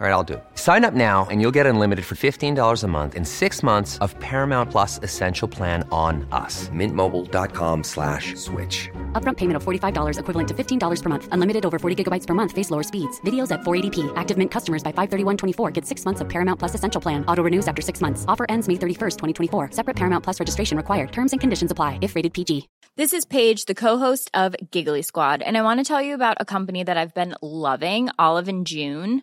All right, I'll do. Sign up now and you'll get unlimited for $15 a month in six months of Paramount Plus Essential Plan on us. Mintmobile.com slash switch. Upfront payment of $45 equivalent to $15 per month. Unlimited over 40 gigabytes per month. Face lower speeds. Videos at 480p. Active Mint customers by 531.24 get six months of Paramount Plus Essential Plan. Auto renews after six months. Offer ends May 31st, 2024. Separate Paramount Plus registration required. Terms and conditions apply if rated PG. This is Paige, the co-host of Giggly Squad, and I want to tell you about a company that I've been loving, Olive and June.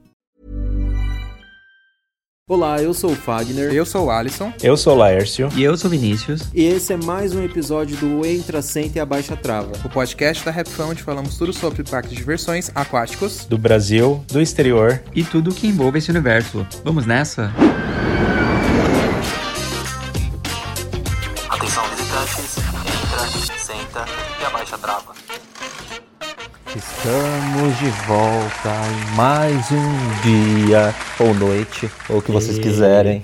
Olá, eu sou o Fagner. Eu sou o Alisson. Eu sou o Laércio. E eu sou o Vinícius. E esse é mais um episódio do Entra, Senta e Abaixa Trava. O podcast da Rapfão, onde falamos tudo sobre parques de diversões aquáticos. Do Brasil, do exterior. E tudo que envolve esse universo. Vamos nessa? Atenção Estamos de volta em mais um dia, ou noite, ou o que vocês E- quiserem.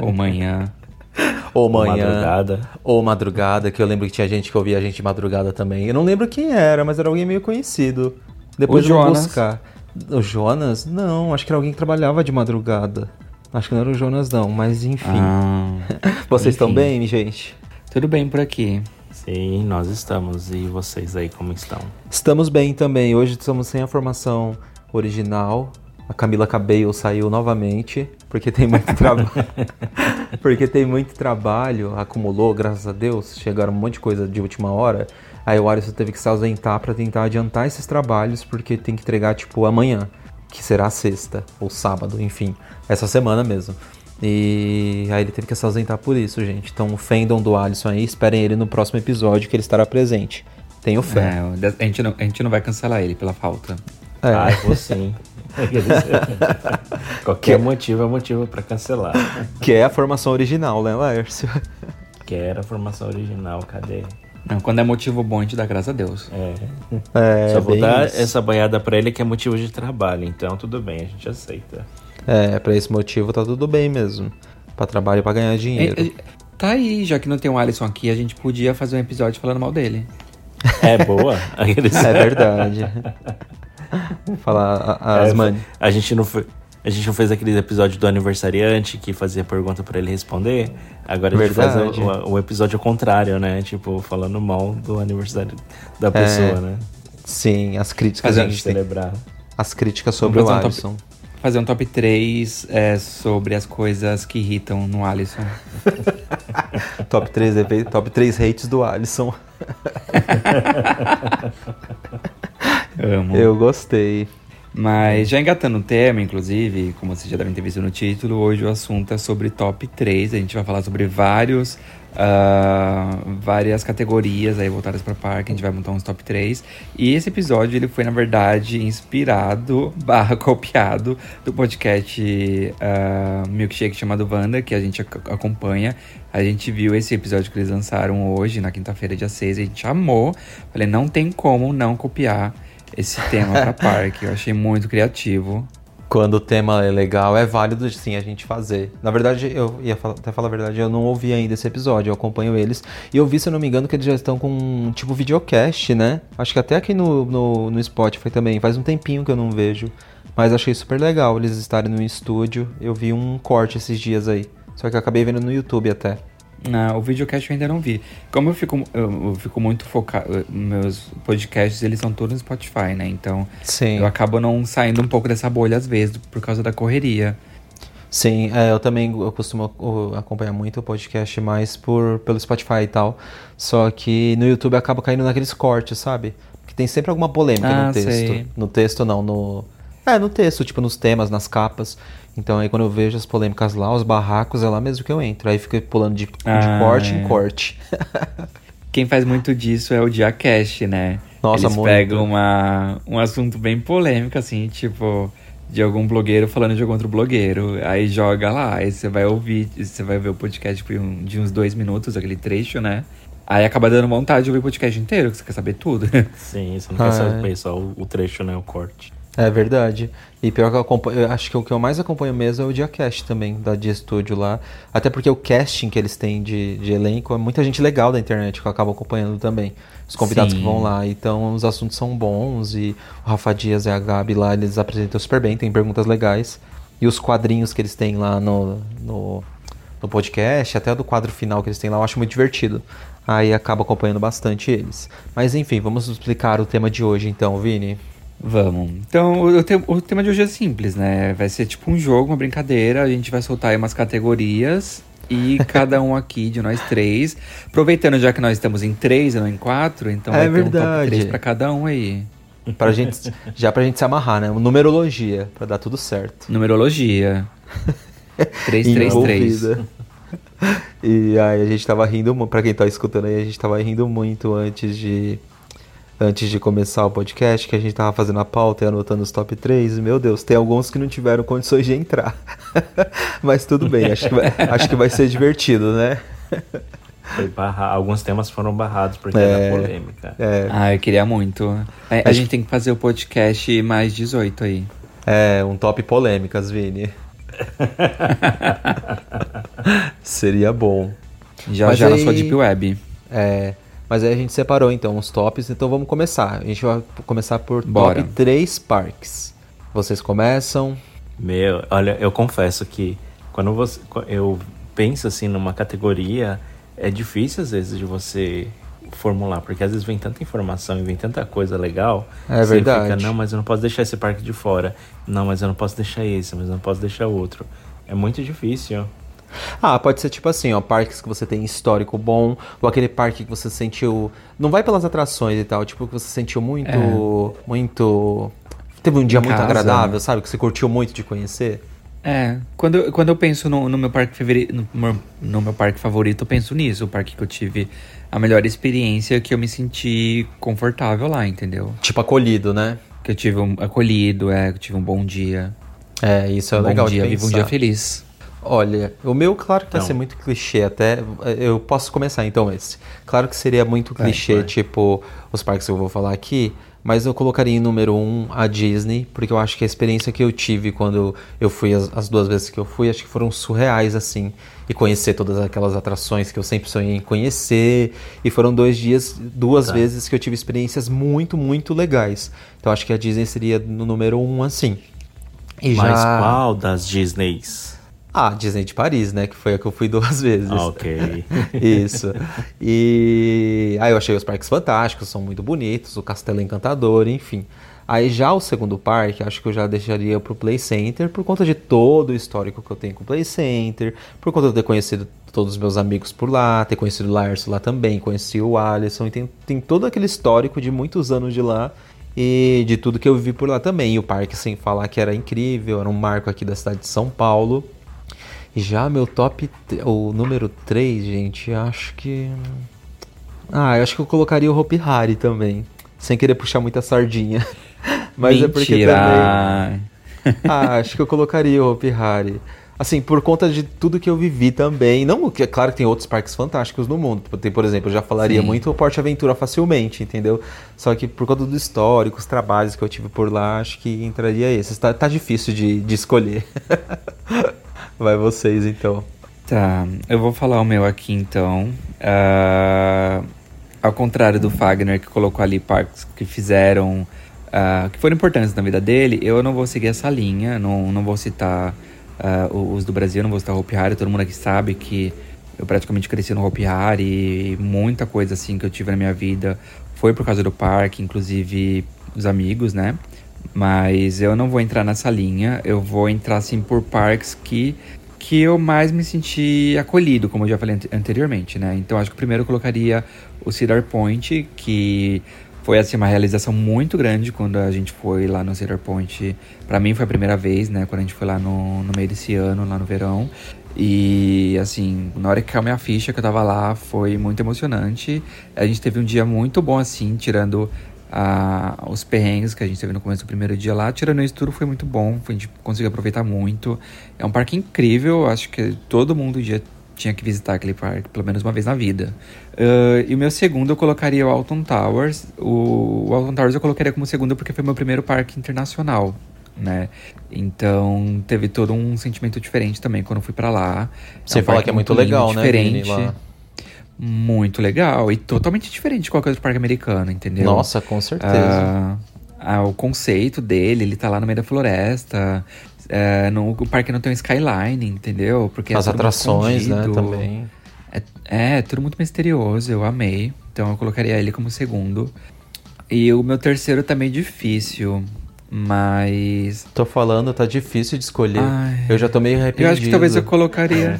Ou manhã. ou manhã. madrugada. Ou madrugada, que eu lembro que tinha gente que ouvia a gente de madrugada também. Eu não lembro quem era, mas era alguém meio conhecido. Depois O eu Jonas. buscar. O Jonas? Não, acho que era alguém que trabalhava de madrugada. Acho que não era o Jonas, não, mas enfim. Ah, Vocês estão enfim. bem, gente? tudo bem por aqui. Sim, nós estamos. E vocês aí como estão? Estamos bem também. Hoje estamos sem a formação original. A Camila Cabello saiu novamente, porque tem muito trabalho. porque tem muito trabalho, acumulou, graças a Deus. Chegaram um monte de coisa de última hora. Aí o Alisson teve que se ausentar para tentar adiantar esses trabalhos, porque tem que entregar tipo amanhã, que será sexta ou sábado, enfim, essa semana mesmo. E aí ele teve que se ausentar por isso, gente. Então ofendam do Alisson aí, esperem ele no próximo episódio que ele estará presente. Tenho fé. É, a, gente não, a gente não vai cancelar ele pela falta. É. Ah, eu vou sim. Qualquer motivo é motivo pra cancelar. Que é a formação original, né, Laércio? Que era a formação original, cadê? Não, quando é motivo bom, a gente dá graças a Deus. É. É, Só vou dar isso. essa banhada pra ele que é motivo de trabalho, então tudo bem, a gente aceita. É, pra esse motivo tá tudo bem mesmo. Pra trabalho e pra ganhar dinheiro. É, é, tá aí, já que não tem o Alisson aqui, a gente podia fazer um episódio falando mal dele. É boa? É verdade. Falar a- as É, mani. A gente não foi. A gente não fez aquele episódio do aniversariante que fazia pergunta pra ele responder. Agora a gente Verdade. faz o, o- episódio ao contrário, né? Tipo, falando mal do aniversário da pessoa, né? Sim, as críticas Fazer a um gente tem. Celebrar. As críticas sobre o um Alisson. Fazer um top 3 é, sobre as coisas que irritam no Alisson. Top 3, efe- top 3 hates do Alisson. Amo. Eu gostei. Mas já engatando o tema, inclusive, como vocês já devem ter visto no título, hoje o assunto é sobre top 3. A gente vai falar sobre vários, ah, várias categorias aí voltadas para parque. A gente vai montar uns top 3. E esse episódio ele foi, na verdade, inspirado barra copiado do podcast ah, Milkshake chamado Wanda, que a gente ac- acompanha. A gente viu esse episódio que eles lançaram hoje, na quinta-feira, dia 6. A gente amou. Falei, não tem como não copiar esse tema pra parque. Eu achei muito criativo. Quando o tema é legal, é válido sim a gente fazer. Na verdade, eu ia falar, até falar a verdade, eu não ouvi ainda esse episódio, eu acompanho eles. E eu vi, se eu não me engano, que eles já estão com tipo videocast, né? Acho que até aqui no, no, no Spotify também. Faz um tempinho que eu não vejo. Mas achei super legal eles estarem no estúdio. Eu vi um corte esses dias aí. Só que eu acabei vendo no YouTube até. Não, o videocast eu ainda não vi. Como eu fico, eu, eu fico muito focado. Meus podcasts, eles são todos no Spotify, né? Então Sim. eu acabo não saindo um pouco dessa bolha às vezes, por causa da correria. Sim, é, eu também eu costumo acompanhar muito o podcast mais por, pelo Spotify e tal. Só que no YouTube acaba caindo naqueles cortes, sabe? Que tem sempre alguma polêmica Ah, no texto. sei. No texto não, no. É, no texto, tipo nos temas, nas capas. Então aí quando eu vejo as polêmicas lá, os barracos, é lá mesmo que eu entro. Aí fica pulando de, de Ah, corte é. em corte. Quem faz muito disso é o Diacast, né? Nossa, Eles muito. pegam uma, um assunto bem polêmico, assim, tipo, de algum blogueiro falando de algum outro blogueiro. Aí joga lá, aí você vai ouvir, você vai ver o podcast um- de uns dois minutos, aquele trecho, né? Aí acaba dando vontade de ouvir o podcast inteiro, que você quer saber tudo. Sim, você não Ah, quer é. saber só o, o trecho, né? O corte. É verdade. E pior que eu acompanho, eu acho que o que eu mais acompanho mesmo é o Diacast também, da Dia Studio lá. Até porque o casting que eles têm de, de elenco é muita gente legal da internet que eu acabo acompanhando também. Os convidados Sim. que vão lá. Então os assuntos são bons e o Rafa Dias e a Gabi lá, eles apresentam super bem, tem perguntas legais. E os quadrinhos que eles têm lá no, no, no podcast, até do quadro final que eles têm lá, eu acho muito divertido. Aí acabo acompanhando bastante eles. Mas enfim, vamos explicar o tema de hoje então, Vini. Vamos. Então, o, o te- o tema de hoje é simples, né? Vai ser tipo um jogo, uma brincadeira. A gente vai soltar aí umas categorias. E cada um aqui de nós três. Aproveitando já que nós estamos em três e não em quatro, então É vai ter um top verdade. 3 pra cada um aí. Pra gente, já pra gente se amarrar, né? Numerologia, pra dar tudo certo. Numerologia. 333. Envolvida. E aí a gente tava rindo, pra quem tá escutando aí, a gente tava rindo muito antes de antes de começar o podcast, que a gente tava fazendo a pauta e anotando os top 3. Meu Deus, tem alguns que não tiveram condições de entrar. Mas tudo bem, acho que vai, acho que vai ser divertido, né? Foi barra... Alguns temas foram barrados porque É. era polêmica. É, Ah, eu queria muito. A, a Acho- gente tem que fazer o podcast mais 18 aí. é um top polêmicas, Vini. Seria bom. Já Mas já na aí- sua Deep Web. É, mas aí a gente separou então os tops, então vamos começar. A gente vai começar por Bora. top 3 parques. Vocês começam. Meu, olha, eu confesso que quando você, eu penso assim numa categoria, é difícil às vezes de você formular, porque às vezes vem tanta informação e vem tanta coisa legal. É você verdade. Fica, não, mas eu não posso deixar esse parque de fora. Não, mas eu não posso deixar esse, mas eu não posso deixar outro. É muito difícil. Ah, pode ser tipo assim, ó, parques que você tem histórico bom, ou aquele parque que você sentiu. Não vai pelas atrações e tal, tipo, que você sentiu muito. É. Muito. Teve um dia Em muito casa. agradável, sabe? Que você curtiu muito de conhecer. É, quando, eu- quando eu penso no, no meu parque favorito, no, meu- no meu parque favorito, eu penso nisso, o parque que eu tive a melhor experiência, que eu me senti confortável lá, entendeu? Tipo, acolhido, né? Que eu tive um acolhido, é, que eu tive um bom dia. É, isso é um legal bom dia, vivo um dia feliz. Olha, o meu, claro que vai Não. ser muito clichê até. Eu posso começar então esse. Claro que seria muito Vai, clichê, vai. tipo, os parques que eu vou falar aqui. Mas eu colocaria em número um a Disney, porque eu acho que a experiência que eu tive quando eu fui, as, as duas vezes que eu fui, acho que foram surreais, assim. E conhecer todas aquelas atrações que eu sempre sonhei em conhecer. E foram dois dias, duas Tá. vezes que eu tive experiências muito, muito legais. Então acho que a Disney seria no número um, assim. E Mas já... qual das Disneys? Ah, Disney de Paris, né? Que foi a que eu fui duas vezes. Ah, ok. Isso. E aí eu achei os parques fantásticos, são muito bonitos, o Castelo Encantador, enfim. Aí já o segundo parque, acho que eu já deixaria pro Play Center por conta de todo o histórico que eu tenho com o Play Center, por conta de eu ter conhecido todos os meus amigos por lá, ter conhecido o Lars lá também, conheci o Alisson, e tem, tem todo aquele histórico de muitos anos de lá e de tudo que eu vi por lá também. E o parque, sem falar que era incrível, era um marco aqui da cidade de São Paulo. Já meu top, o número 3, gente, acho que. Ah, eu acho que eu colocaria o Hopi Hari também. Sem querer puxar muita sardinha. Mas é porque também. Mentira! Ah, acho que eu colocaria o Hopi Hari. Assim, por conta de tudo que eu vivi também. Não, que é claro que tem outros parques fantásticos no mundo. Tem, por exemplo, eu já falaria Sim. muito o Porte Aventura facilmente, entendeu? Só que por conta do histórico, os trabalhos que eu tive por lá, acho que entraria esses. Tá, tá difícil de, de escolher. Vai vocês, então. Tá, eu vou falar o meu aqui então. Ah, ao contrário do Fagner, que colocou ali parques que fizeram. ah, que foram importantes na vida dele, eu não vou seguir essa linha, não, não vou citar ah, os do Brasil, não vou citar Hopi Hari, todo mundo aqui sabe que eu praticamente cresci no Hopi Hari e muita coisa assim que eu tive na minha vida foi por causa do parque, inclusive os amigos, né? Mas eu não vou entrar nessa linha, eu vou entrar assim por parques que que eu mais me senti acolhido, como eu já falei ante- anteriormente, né? Então acho que primeiro eu colocaria o Cedar Point, que foi assim uma realização muito grande quando a gente foi lá no Cedar Point. Pra mim foi a primeira vez, né, quando a gente foi lá no, no meio desse ano, lá no verão. E assim, na hora que caiu minha ficha que eu tava lá, foi muito emocionante. A gente teve um dia muito bom assim, tirando ah, os perrengues que a gente teve no começo do primeiro dia lá. Tirando isso tudo, foi muito bom. A gente conseguiu aproveitar muito. É um parque incrível. Acho que todo mundo já tinha que visitar aquele parque, pelo menos uma vez na vida. Ah, e o meu segundo eu colocaria o Alton Towers. O, o Alton Towers eu colocaria como segundo porque foi meu primeiro parque internacional. Né? Então teve todo um sentimento diferente também quando fui pra lá. Você um fala que é muito legal, né, Vini, diferente. lá? Muito legal e totalmente diferente de qualquer outro parque americano, entendeu? Nossa, com certeza. Ah, ah, o conceito dele, ele tá lá no meio da floresta. é, no, o parque não tem um skyline, entendeu? Porque é As muito atrações, né, também. É, é, tudo muito misterioso, eu amei. Então eu colocaria ele como segundo. E o meu terceiro tá meio difícil, mas. Tô falando, tá difícil de escolher. Ai. eu já tô meio arrependido. Eu acho que talvez eu colocaria.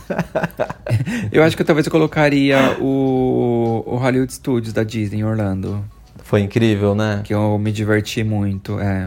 eu acho que talvez eu colocaria o, o Hollywood Studios da Disney em Orlando. Foi incrível, né? Que eu me diverti muito, é.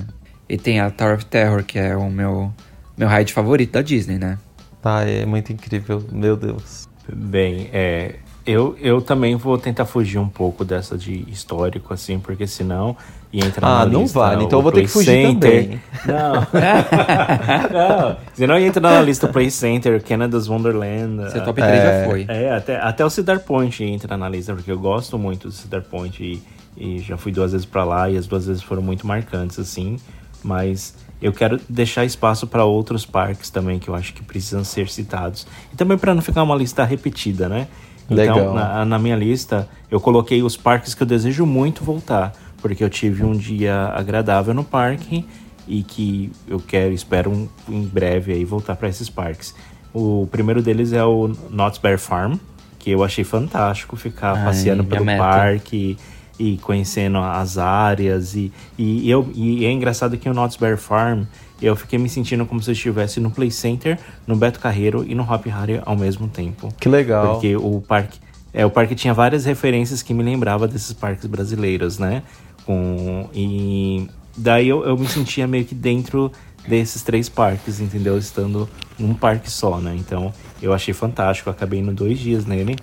E tem a Tower of Terror, que é o meu, meu ride favorito da Disney, né? Tá, é muito incrível. Meu Deus. Bem, é, eu, eu também vou tentar fugir um pouco dessa de histórico, assim, porque senão ia entrar Ah, na não lista. vale, então eu vou ter que Play fugir Center. também. Não. não. Senão ia entrar na lista Play Center, Canada's Wonderland. Seu top 3 já foi. É, até, até o Cedar Point entra na lista, porque eu gosto muito do Cedar Point e, e já fui duas vezes pra lá e as duas vezes foram muito marcantes, assim. Mas eu quero deixar espaço para outros parques também que eu acho que precisam ser citados. E também para não ficar uma lista repetida, né? Então, na, na minha lista, eu coloquei os parques que eu desejo muito voltar, porque eu tive um dia agradável no parque e que eu quero, espero um- em breve aí voltar para esses parques. O primeiro deles é o Knott's Bear Farm, que eu achei fantástico ficar Ai, passeando pelo parque e conhecendo as áreas e, e, eu, e é engraçado que o Knott's Bear Farm eu fiquei me sentindo como se eu estivesse no Play Center, no Beto Carreiro e no Hop Harry ao mesmo tempo. Que legal. Porque o parque, é, o parque tinha várias referências que me lembrava desses parques brasileiros, né? Com, e daí eu, eu me sentia meio que dentro desses três parques, entendeu? Estando num parque só, né? Então eu achei fantástico, eu acabei indo dois dias nele.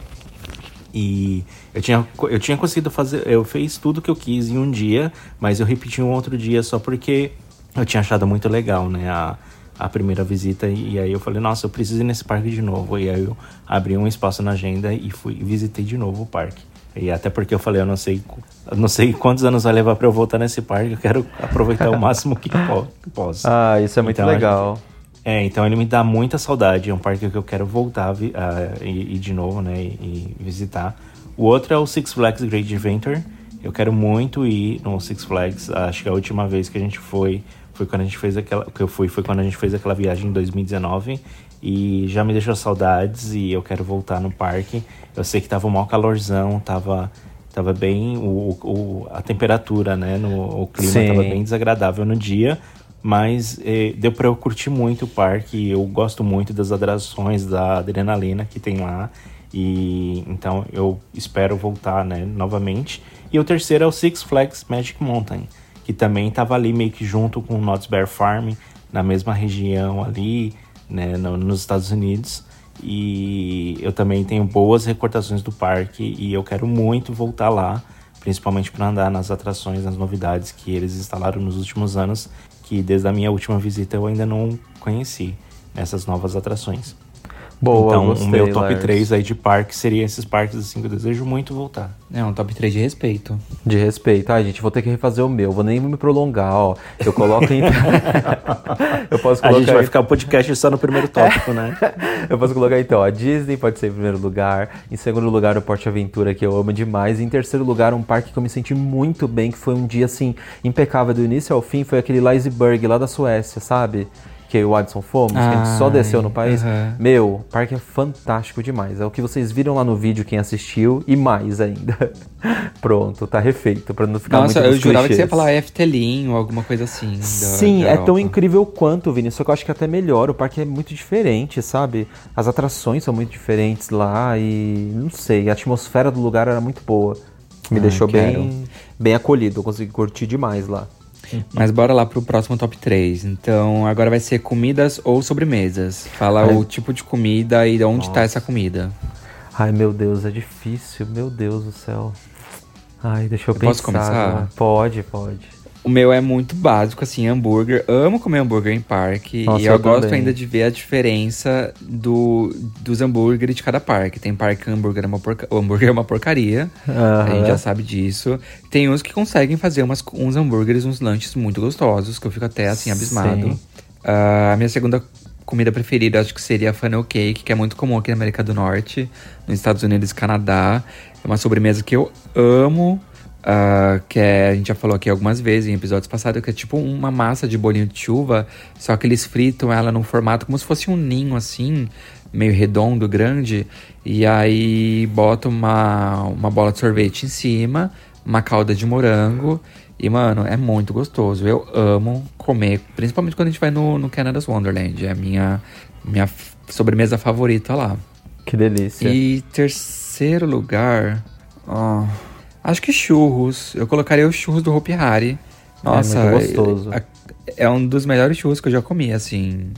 E eu tinha, eu tinha conseguido fazer. Eu fiz tudo que eu quis em um dia, mas eu repeti um outro dia só porque eu tinha achado muito legal, né? A, a primeira visita. E, e aí eu falei, nossa, eu preciso ir nesse parque de novo. E aí eu abri um espaço na agenda e fui e visitei de novo o parque. E até porque eu falei, eu não sei, eu não sei quantos anos vai levar para eu voltar nesse parque, eu quero aproveitar o máximo que, po que posso. Ah, isso é muito Então, legal. É, então ele me dá muita saudade. É um parque que eu quero voltar e, e de novo, né? E, e visitar. O outro é o Six Flags Great Adventure. Eu quero muito ir no Six Flags. Acho que a última vez que a gente foi foi quando a gente fez aquela. Que eu fui foi quando a gente fez aquela viagem em 2019. E já me deixou saudades e eu quero voltar no parque. Eu sei que tava um maior calorzão, tava. Tava bem. O, o- a temperatura, né? No, o clima Sim. tava bem desagradável no dia. Mas eh, deu pra eu curtir muito o parque. Eu gosto muito das atrações, da adrenalina que tem lá. E então eu espero voltar, né, novamente. E o terceiro é o Six Flags Magic Mountain, que também tava ali meio que junto com o Knott's Bear Farm, na mesma região ali, né, no- nos Estados Unidos. E eu também tenho boas recordações do parque e eu quero muito voltar lá, principalmente para andar nas atrações, nas novidades que eles instalaram nos últimos anos, que desde a minha última visita eu ainda não conheci. essas novas atrações. Boa, então, gostei, o meu top Lars. 3 aí de parque seria esses parques assim que eu desejo muito voltar. É um top 3 de respeito. De respeito. Ai, gente, vou ter que refazer o meu. Vou nem me prolongar, ó. Eu coloco em. eu posso A colocar. gente vai ficar o podcast só no primeiro tópico, né? Eu posso colocar então, a Disney pode ser em primeiro lugar. Em segundo lugar, o Porte Aventura, que eu amo demais. Em terceiro lugar, um parque que eu me senti muito bem, que foi um dia assim, impecável do início ao fim, foi aquele Liseberg lá da Suécia, sabe? Que o Adson fomos, que a gente só Ai, desceu no país. Meu, o parque é fantástico demais. É o que vocês viram lá no vídeo, quem assistiu, e mais ainda. Pronto, tá refeito, pra não ficar Nossa, muito eu jurava que você ia clichês. falar Eftelim ou alguma coisa assim. da- Sim, da é tão incrível quanto, Vini. Só que eu acho que até melhor. O parque é muito diferente, sabe? As atrações são muito diferentes lá e não sei, a atmosfera do lugar era muito boa. Me Ah, deixou quero. bem, bem acolhido. Eu consegui curtir demais lá. Mas bora lá pro próximo top 3. Então, agora vai ser comidas ou sobremesas. Fala Ai. o tipo de comida e de onde tá essa comida. Ai, meu Deus, é difícil. Meu Deus do céu. Ai, deixa eu, Eu pensar. posso começar? Pode, pode. O meu é muito básico, assim, hambúrguer. Amo comer hambúrguer em parque. Nossa, e eu, eu gosto também. ainda de ver a diferença do, dos hambúrgueres de cada parque. Tem parque que hambúrguer é uma, porca- o hambúrguer é uma porcaria. A gente já sabe disso. Tem uns que conseguem fazer umas, uns hambúrgueres, uns lanches muito gostosos, que eu fico até assim abismado. Ah, a minha segunda comida preferida acho que seria a funnel cake, que é muito comum aqui na América do Norte, nos Estados Unidos e Canadá. É uma sobremesa que eu amo. Ah, que é, a gente já falou aqui algumas vezes em episódios passados, que é tipo uma massa de bolinho de chuva, só que eles fritam ela num formato como se fosse um ninho assim, meio redondo, grande, e aí bota uma, uma bola de sorvete em cima, uma calda de morango, e mano, é muito gostoso. Eu amo comer, principalmente quando a gente vai no, no Canada's Wonderland, é a minha, minha sobremesa favorita lá. Que delícia. E terceiro lugar, ó, acho que churros. Eu colocaria os churros do Hopi Hari. Nossa, É muito gostoso. É, é um dos melhores churros que eu já comi, assim.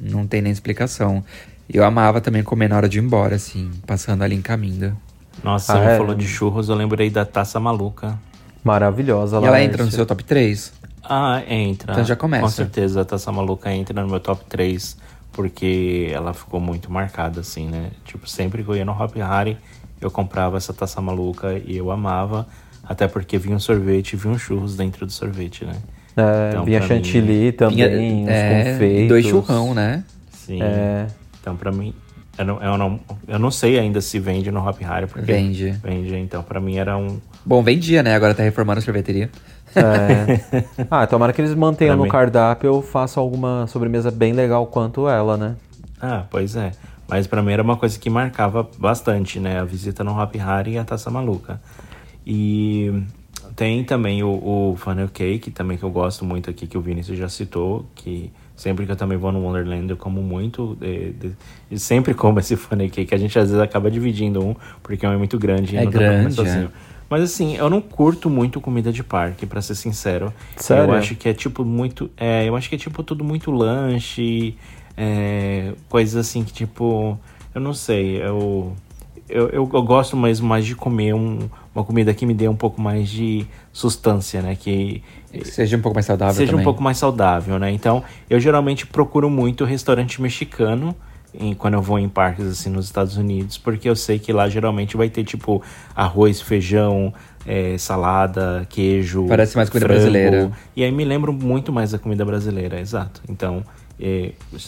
Não tem nem explicação. Eu amava também comer na hora de ir embora, assim, passando ali em Caminda. Nossa, Ah, você é? falou de churros, eu lembrei da taça maluca. Maravilhosa E lá. ela entra no seu top 3? Ah, entra. Então já começa. Com certeza a Taça Maluca entra no meu top 3, porque ela ficou muito marcada, assim, né? Tipo, sempre que eu ia no Hop Hari, eu comprava essa Taça Maluca e eu amava, até porque vinha um sorvete e vinha um churros dentro do sorvete, né? É, Então, vinha chantilly também, uns é, confeitos. dois churrão, né? Sim. É. Então, pra mim, eu não, eu, não, eu não sei ainda se vende no Hop Hari, porque... Vende. Vende, então, pra mim era um... Bom, vendia, né? Agora tá reformando a sorveteria. É. Ah, tomara que eles mantenham Pra no mim. cardápio eu faço alguma sobremesa bem legal quanto ela, né? Ah, pois é. Mas pra mim era uma coisa que marcava bastante, né? A visita no Hop Hari e a Taça Maluca. E tem também o, o Funnel Cake, também que eu gosto muito aqui, que o Vinícius já citou, que sempre que eu também vou no Wonderland eu como muito, de- de- e sempre como esse Funnel Cake, a gente às vezes acaba dividindo um, porque um é muito grande e É grande, sozinho. Mas assim, eu não curto muito comida de parque, pra ser sincero. Sério? Eu acho que é tipo muito. É, eu acho que é tipo tudo muito lanche, é, coisas assim que tipo. Eu não sei, eu. Eu, eu, eu gosto mesmo mais de comer um- uma comida que me dê um pouco mais de sustância, né? Que Que seja um pouco mais saudável seja também. um pouco mais saudável, né? Então, eu geralmente procuro muito restaurante mexicano em- quando eu vou em parques assim nos Estados Unidos, porque eu sei que lá geralmente vai ter tipo arroz, feijão, é, salada, queijo. Parece mais comida frango. brasileira. E aí me lembro muito mais da comida brasileira, exato. Então,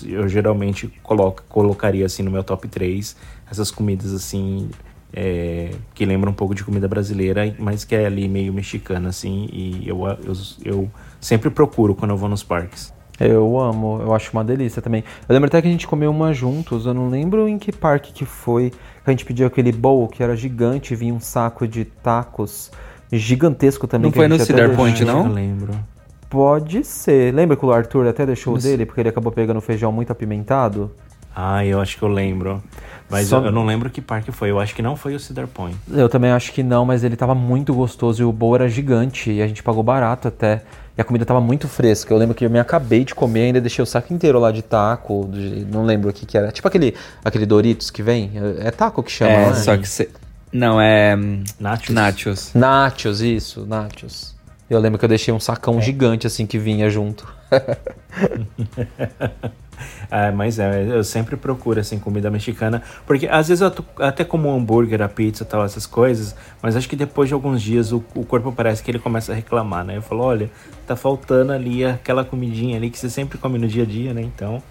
eu geralmente coloco, colocaria assim no meu top 3 essas comidas assim é, que lembram um pouco de comida brasileira, mas que é ali meio mexicana assim, e eu, eu, eu sempre procuro quando eu vou nos parques. Eu amo, eu acho uma delícia também. Eu lembro até que a gente comeu uma juntos, eu não lembro em que parque que foi, que a gente pediu aquele bowl que era gigante, vinha um saco de tacos gigantesco também. Não que foi no Cedar Point, deixou. não? Eu lembro. Pode ser. Lembra que o Arthur até deixou o dele porque ele acabou pegando feijão muito apimentado? Ah, eu acho que eu lembro. Mas Só- eu, eu não lembro que parque foi. Eu acho que não foi o Cedar Point. Eu também acho que não, mas ele tava muito gostoso e o bowl era gigante e a gente pagou barato até. E a comida tava muito fresca. Eu lembro que eu me acabei de comer, ainda deixei o saco inteiro lá de taco, de- não lembro o que que era. Tipo aquele, aquele Doritos que vem. É é taco que chama, É, não é? só que você. Não, é. hum, Nachos. Nachos. Nachos, isso, nachos. Eu lembro que eu deixei um sacão gigante assim que vinha junto. É, mas é, eu sempre procuro assim comida mexicana, porque às vezes eu tô, até como um hambúrguer, a pizza, tal, essas coisas, mas acho que depois de alguns dias o, o corpo parece que ele começa a reclamar, né? Eu falo, olha, tá faltando ali aquela comidinha ali que você sempre come no dia a dia, né? Então,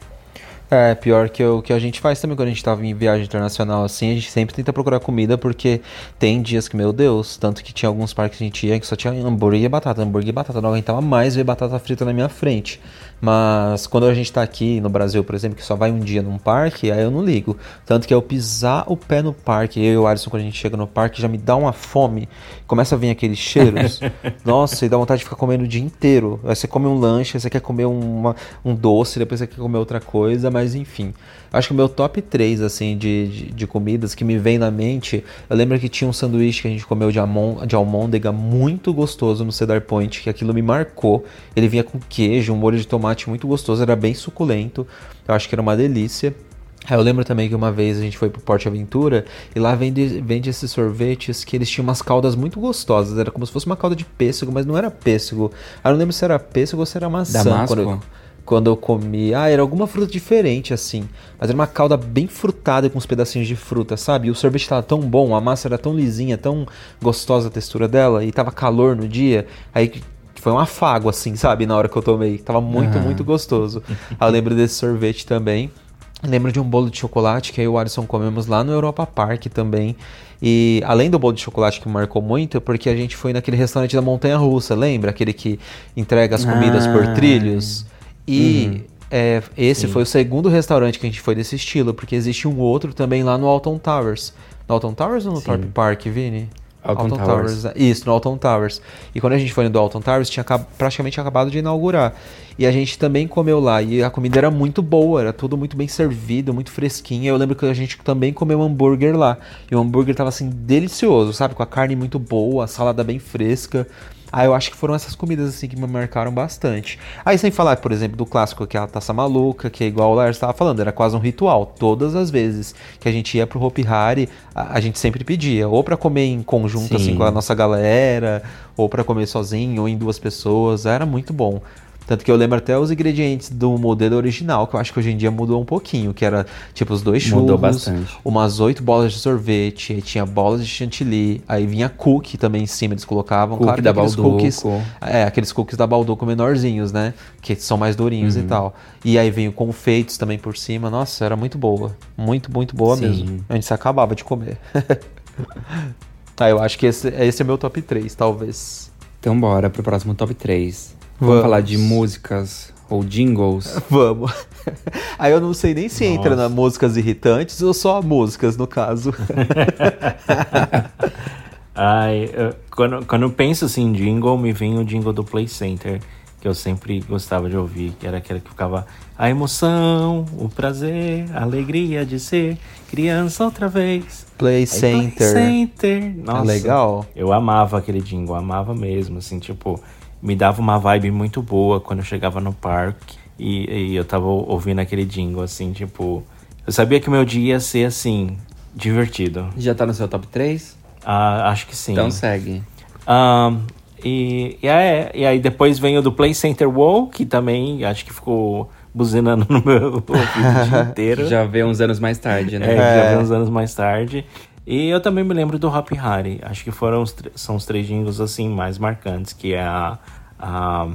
É, pior que o que a gente faz também quando a gente tava em viagem internacional assim, a gente sempre tenta procurar comida porque tem dias que, meu Deus, tanto que tinha alguns parques que a gente ia que só tinha hambúrguer e batata, hambúrguer e batata, não aguentava mais ver batata frita na minha frente. Mas quando a gente tá aqui no Brasil, por exemplo, que só vai um dia num parque, aí eu não ligo. Tanto que eu pisar o pé no parque, eu e o Alisson, quando a gente chega no parque, já me dá uma fome, começa a vir aqueles cheiros. Nossa, e dá vontade de ficar comendo o dia inteiro. Aí você come um lanche, aí você quer comer uma, um doce, depois você quer comer outra coisa, mas enfim. Acho que o meu top 3, assim, de, de, de comidas que me vem na mente, eu lembro que tinha um sanduíche que a gente comeu de, almon, de almôndega muito gostoso no Cedar Point, que aquilo me marcou. Ele vinha com queijo, um molho de tomate muito gostoso, era bem suculento. Eu acho que era uma delícia. Aí eu lembro também que uma vez a gente foi pro Porte Aventura e lá vende, vende esses sorvetes que eles tinham umas caldas muito gostosas. Era como se fosse uma calda de pêssego, mas não era pêssego. Aí eu não lembro se era pêssego ou se era maçã. Damasco? Quando eu, quando eu comi. Ah, era alguma fruta diferente, assim. Mas era uma calda bem frutada com uns pedacinhos de fruta, sabe? E o sorvete tava tão bom, a massa era tão lisinha, tão gostosa a textura dela, e tava calor no dia. Aí foi um afago, assim, sabe? Na hora que eu tomei. Tava muito, muito gostoso. Aí eu lembro desse sorvete também. Lembro de um bolo de chocolate que aí o Alisson comemos lá no Europa Park também. E além do bolo de chocolate que marcou muito, é porque a gente foi naquele restaurante da Montanha Russa, lembra? Aquele que entrega as comidas por Ah. trilhos. E Uhum. é, esse Sim. foi o segundo restaurante que a gente foi desse estilo, porque existe um outro também lá no Alton Towers. No Alton Towers ou no Sim. Thorpe Park, Vini? Alton Towers. Isso, no Alton Towers. E quando a gente foi no Alton Towers, tinha praticamente acabado de inaugurar. E a gente também comeu lá. E a comida era muito boa, era tudo muito bem servido, muito fresquinho. Eu lembro que a gente também comeu um hambúrguer lá. E o hambúrguer tava assim, delicioso, sabe? Com a carne muito boa, a salada bem fresca. Ah, eu acho que foram essas comidas assim que me marcaram bastante. Aí sem falar, por exemplo, do clássico que é a taça maluca, que é igual o Lars estava falando, era quase um ritual. Todas as vezes que a gente ia pro Hopi Hari, a, a gente sempre pedia, ou para comer em conjunto assim Sim. com a nossa galera, ou para comer sozinho, ou em duas pessoas. Era muito bom. Tanto que eu lembro até os ingredientes do modelo original, que eu acho que hoje em dia mudou um pouquinho, que era tipo os dois churros, Mudou bastante. umas oito bolas de sorvete, aí tinha bolas de chantilly, aí vinha cookie também em cima, eles colocavam. Cookie que da aqueles Balduco. cookies, é, aqueles cookies da Balduco menorzinhos, né? Que são mais durinhos Uhum. e tal. E aí veio confeitos também por cima. Nossa, era muito boa. Muito, muito boa Sim. mesmo. A gente se acabava de comer. ah, eu acho que esse, esse é meu top 3, talvez. Então bora pro próximo top 3. Vamos, Vamos. falar de músicas ou jingles. Vamos. Aí eu não sei nem se entra Nossa. na músicas irritantes ou só músicas, no caso. Ai, eu- quando, quando eu penso assim em jingle, me vem o jingle do Play Center, que eu sempre gostava de ouvir, que era aquele que ficava a emoção, o prazer, a alegria de ser criança outra vez. Play Aí, Center. Play Center. Nossa, legal. Eu amava aquele jingle, amava mesmo, assim, tipo, me dava uma vibe muito boa quando eu chegava no parque e, e eu tava ouvindo aquele jingle, assim, tipo, eu sabia que o meu dia ia ser, assim, divertido. Já tá no seu top 3? Ah, acho que sim. Então segue. Ahn, e, e, é, e aí depois vem o do Play Center Wall, que também acho que ficou buzinando no meu ouvido o dia inteiro. Já vê uns anos mais tarde, É, né? que já veio uns anos mais tarde. E eu também me lembro do Hop Hari. Acho que foram os, são os três jingles assim mais marcantes, que é a, a,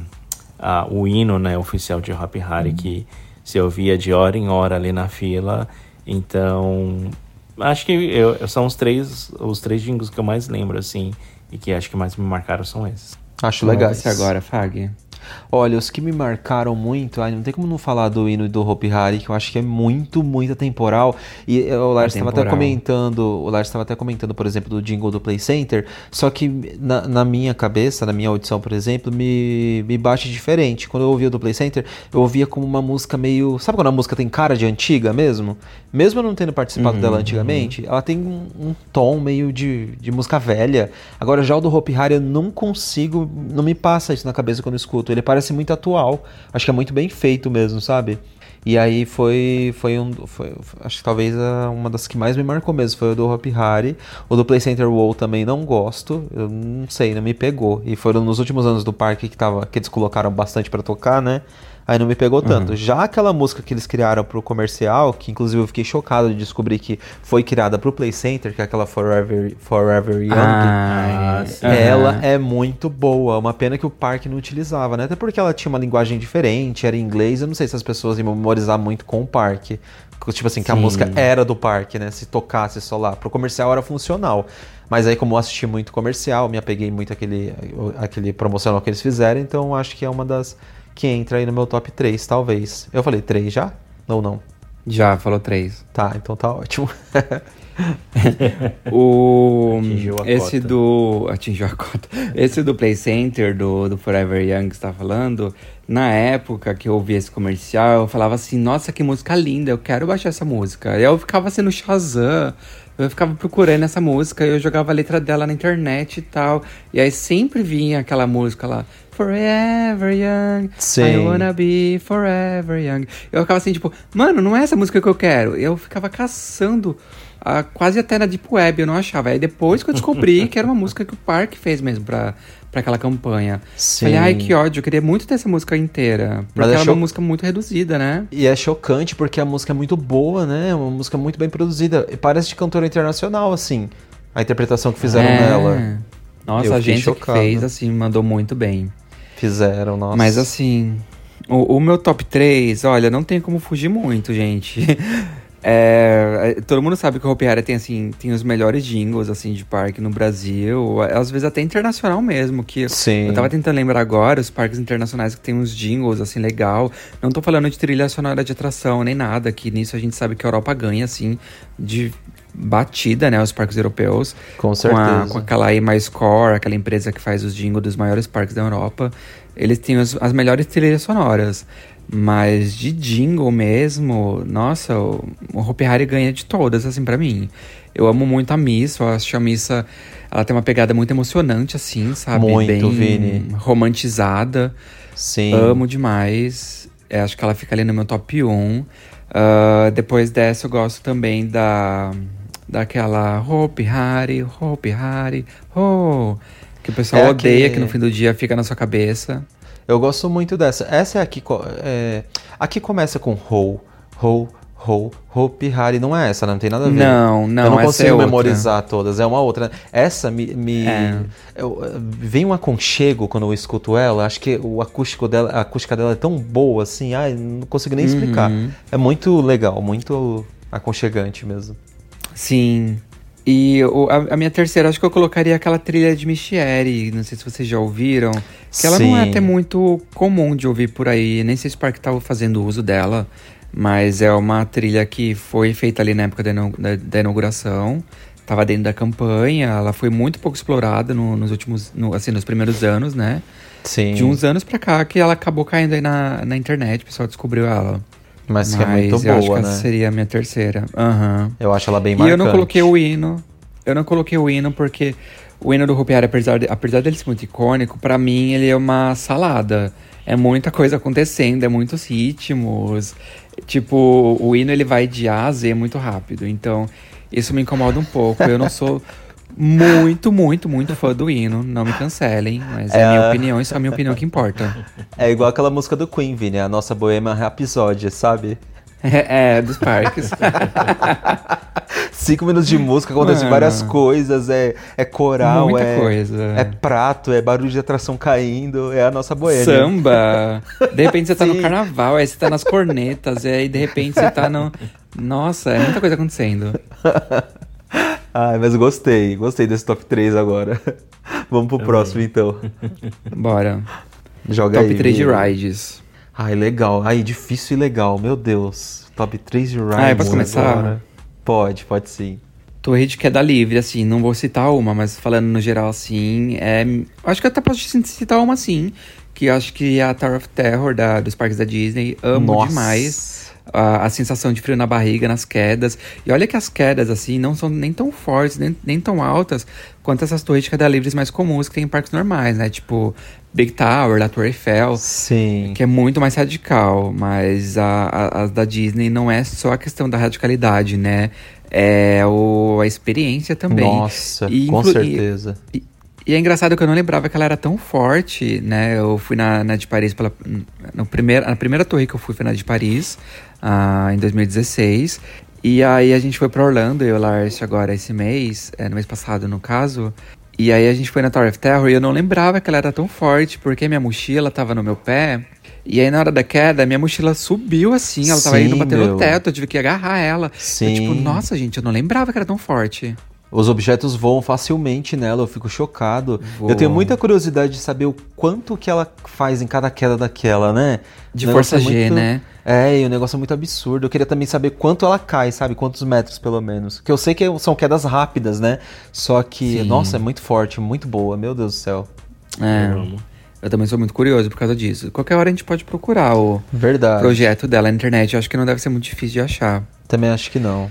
a- o hino né, oficial de Hop Hari, que se ouvia de hora em hora ali na fila. Então, acho que eu, são os três, os três jingles que eu mais lembro, assim, e que acho que mais me marcaram são esses. Acho legal. ver se agora, Fag. Olha, os que me marcaram muito, ai, não tem como não falar do hino e do Hopi Hari, que eu acho que é muito, muito atemporal. E eh, o Lars estava até comentando, o Lars estava até comentando, por exemplo, do jingle do Play Center, só que na, na minha cabeça, na minha audição, por exemplo, me, me bate diferente. Quando eu ouvia o do Play Center, eu ouvia como uma música meio. Sabe quando a música tem cara de antiga mesmo? Mesmo eu não tendo participado Uhum, dela antigamente, ela tem um, um tom meio de, de música velha. Agora, já o do Hopi Hari, eu não consigo, não me passa isso na cabeça quando eu escuto. Ele parece muito atual. Acho que é muito bem feito mesmo, sabe? E aí foi, foi um, foi- acho que talvez uma das que mais me marcou mesmo foi o do Hopi Hari. O do Play Center Wall também não gosto, eu não sei, não me pegou. E foram nos últimos anos do parque que, tava, que eles colocaram bastante pra tocar, né? Aí não me pegou tanto. Uhum. Já aquela música que eles criaram pro comercial, que inclusive eu fiquei chocado de descobrir que foi criada pro Play Center, que é aquela Forever, Forever Young. Ah, ela uhum. é muito boa. Uma pena que o parque não utilizava, né? Até porque ela tinha uma linguagem diferente, era em inglês. Eu não sei se as pessoas iam memorizar muito com o parque. Tipo assim, que Sim. a música era do parque, né? Se tocasse só lá. Pro comercial era funcional. Mas aí, como eu assisti muito comercial, me apeguei muito àquele, àquele promocional que eles fizeram, então acho que é uma das que entra aí no meu top 3, talvez. Eu falei 3 já? Ou não? Já, falou 3. Tá, então tá ótimo. o esse cota. do atingiu a cota. Esse do Play Center do, do Forever Young que está falando, na época que eu ouvi esse comercial, eu falava assim: "Nossa, que música linda, eu quero baixar essa música". Eu ficava sendo assim Shazam, eu ficava procurando essa música, eu jogava a letra dela na internet e tal. E aí sempre vinha aquela música lá, Forever Young, Sim. I wanna be forever young. Eu ficava assim, tipo, mano, não é essa música que eu quero. Eu ficava caçando uh, quase até na Deep Web, eu não achava. Aí depois que eu descobri que era uma música que o Park fez mesmo pra, pra aquela campanha. Sim. Falei, ai, que ódio, eu queria muito ter essa música inteira. Porque ela é, é uma música muito reduzida, né? E é chocante porque a música é muito boa, né? Uma música muito bem produzida. E parece de cantora internacional, assim, a interpretação que fizeram é. nela. Nossa, eu a gente que fez, assim, mandou muito bem. Fizeram, nossa. Mas assim, o, o meu top 3, olha, não tem como fugir muito, gente. É, é, todo mundo sabe que o Hopi Hari tem, assim, tem os melhores jingles, assim, de parque no Brasil. Às vezes até internacional mesmo, que Sim. eu tava tentando lembrar agora, os parques internacionais que tem uns jingles, assim, legal. Não tô falando de trilha sonora de atração, nem nada, que nisso a gente sabe que a Europa ganha, assim, de batida, né, os parques europeus. Com certeza. Com, a, com aquela EMA Score, aquela empresa que faz os jingles dos maiores parques da Europa. Eles têm as, as melhores trilhas sonoras. Mas de jingle mesmo, nossa, o, o Hopi Hari ganha de todas, assim, para mim. Eu amo muito a missa, eu acho a missa, ela tem uma pegada muito emocionante, assim, sabe? Muito, Bem Vini. romantizada. Sim. Amo demais. Eu acho que ela fica ali no meu top 1. Uh, ah, depois dessa, eu gosto também da daquela Hope Hari, Hope Hari, oh, que o pessoal é odeia, que... que no fim do dia fica na sua cabeça. Eu gosto muito dessa. Essa é aqui, é, aqui começa com Ho, Ho, Ho, Hope Hari. Não é essa, não tem nada a ver. Não, não. Eu não consigo é memorizar todas. É uma outra. Essa me. me é. eu, vem um aconchego quando eu escuto ela. Acho que o acústico dela, a acústica dela é tão boa assim. Ai, não consigo nem explicar. Uhum. É muito legal, muito aconchegante mesmo. Sim. E o, a, a, minha terceira, acho que eu colocaria aquela trilha de Michieri, não sei se vocês já ouviram. Que ela Sim. não é até muito comum de ouvir por aí, nem sei se o parque estava fazendo uso dela. Mas é uma trilha que foi feita ali na época da, inauguração. Tava dentro da campanha, ela foi muito pouco explorada no, nos últimos, no, assim, nos primeiros anos, né? Sim. De uns anos pra cá que ela acabou caindo aí na, na internet, o pessoal descobriu ela. Mas, que é muito boa, acho que né? essa seria a minha terceira. Uhum. Eu acho ela bem marcante. E eu não coloquei o hino. Eu não coloquei o hino porque o hino do Rupiari, apesar, de, apesar dele ser muito icônico, para mim ele é uma salada. É muita coisa acontecendo, é muitos ritmos. Tipo, o hino ele vai de A a Z muito rápido. Então, isso me incomoda um pouco. Eu não sou muito, muito, muito fã do hino. Não me cancelem, mas é, é a minha opinião e só a minha opinião que importa. É igual aquela música do Queen, Vini, a nossa Bohemian Rhapsody, sabe? É, é dos parques. Cinco minutos de música, acontecem várias coisas, é, é coral, Muita é, coisa. é prato, é barulho de atração caindo, é a nossa boêmia. Samba! De repente você tá no carnaval, aí você tá nas cornetas, aí de repente você tá no... Nossa, é muita coisa acontecendo. Ai, mas gostei, gostei desse top 3 agora. Vamos pro próximo então. Bora. Joga top aí. Top 3 de rides. Ai, legal. Ai, difícil e legal, meu Deus. Top 3 de rides. Ah, posso começar? Agora. Pode, pode sim. Torre de queda livre, assim, não vou citar uma, mas falando no geral, assim, é... Acho que até posso citar uma, sim, que acho que é a Tower of Terror da, dos parques da Disney. Amo Nossa. demais a, a, sensação de frio na barriga nas quedas. E olha que as quedas, assim, não são nem tão fortes, nem, nem tão altas quanto essas torres de queda livres mais comuns que tem em parques normais, né? Tipo, Big Tower, da Torre Eiffel. Sim. Que é muito mais radical. Mas a, a, a da Disney não é só a questão da radicalidade, né? É o, a experiência também. Nossa, e, com certeza. E, E é engraçado que eu não lembrava que ela era tão forte, né? Eu fui na, na de Paris pela. No primeiro, a primeira torre que eu fui foi na de Paris, uh, em 2016. E aí a gente foi pra Orlando, eu e o Lars agora esse mês, é, no mês passado no caso. E aí a gente foi na Tower of Terror e eu não lembrava que ela era tão forte, porque minha mochila tava no meu pé. E aí na hora da queda, minha mochila subiu assim, ela tava Sim, indo bater meu. no teto, eu tive que agarrar ela. Sim. Eu, tipo, nossa, gente, eu não lembrava que era tão forte. Os objetos voam facilmente nela, eu fico chocado. Voam. Eu tenho muita curiosidade de saber o quanto que ela faz em cada queda daquela, né? De força é G, muito- né? É, e o negócio é muito absurdo. Eu queria também saber quanto ela cai, sabe? Quantos metros, pelo menos. Que eu sei que são quedas rápidas, né? Só que, Sim. nossa, é muito forte, muito boa. Meu Deus do céu. É. Eu amo. Eu também sou muito curioso por causa disso. Qualquer hora a gente pode procurar o Verdade. projeto dela na internet. Eu acho que não deve ser muito difícil de achar. Também acho que não.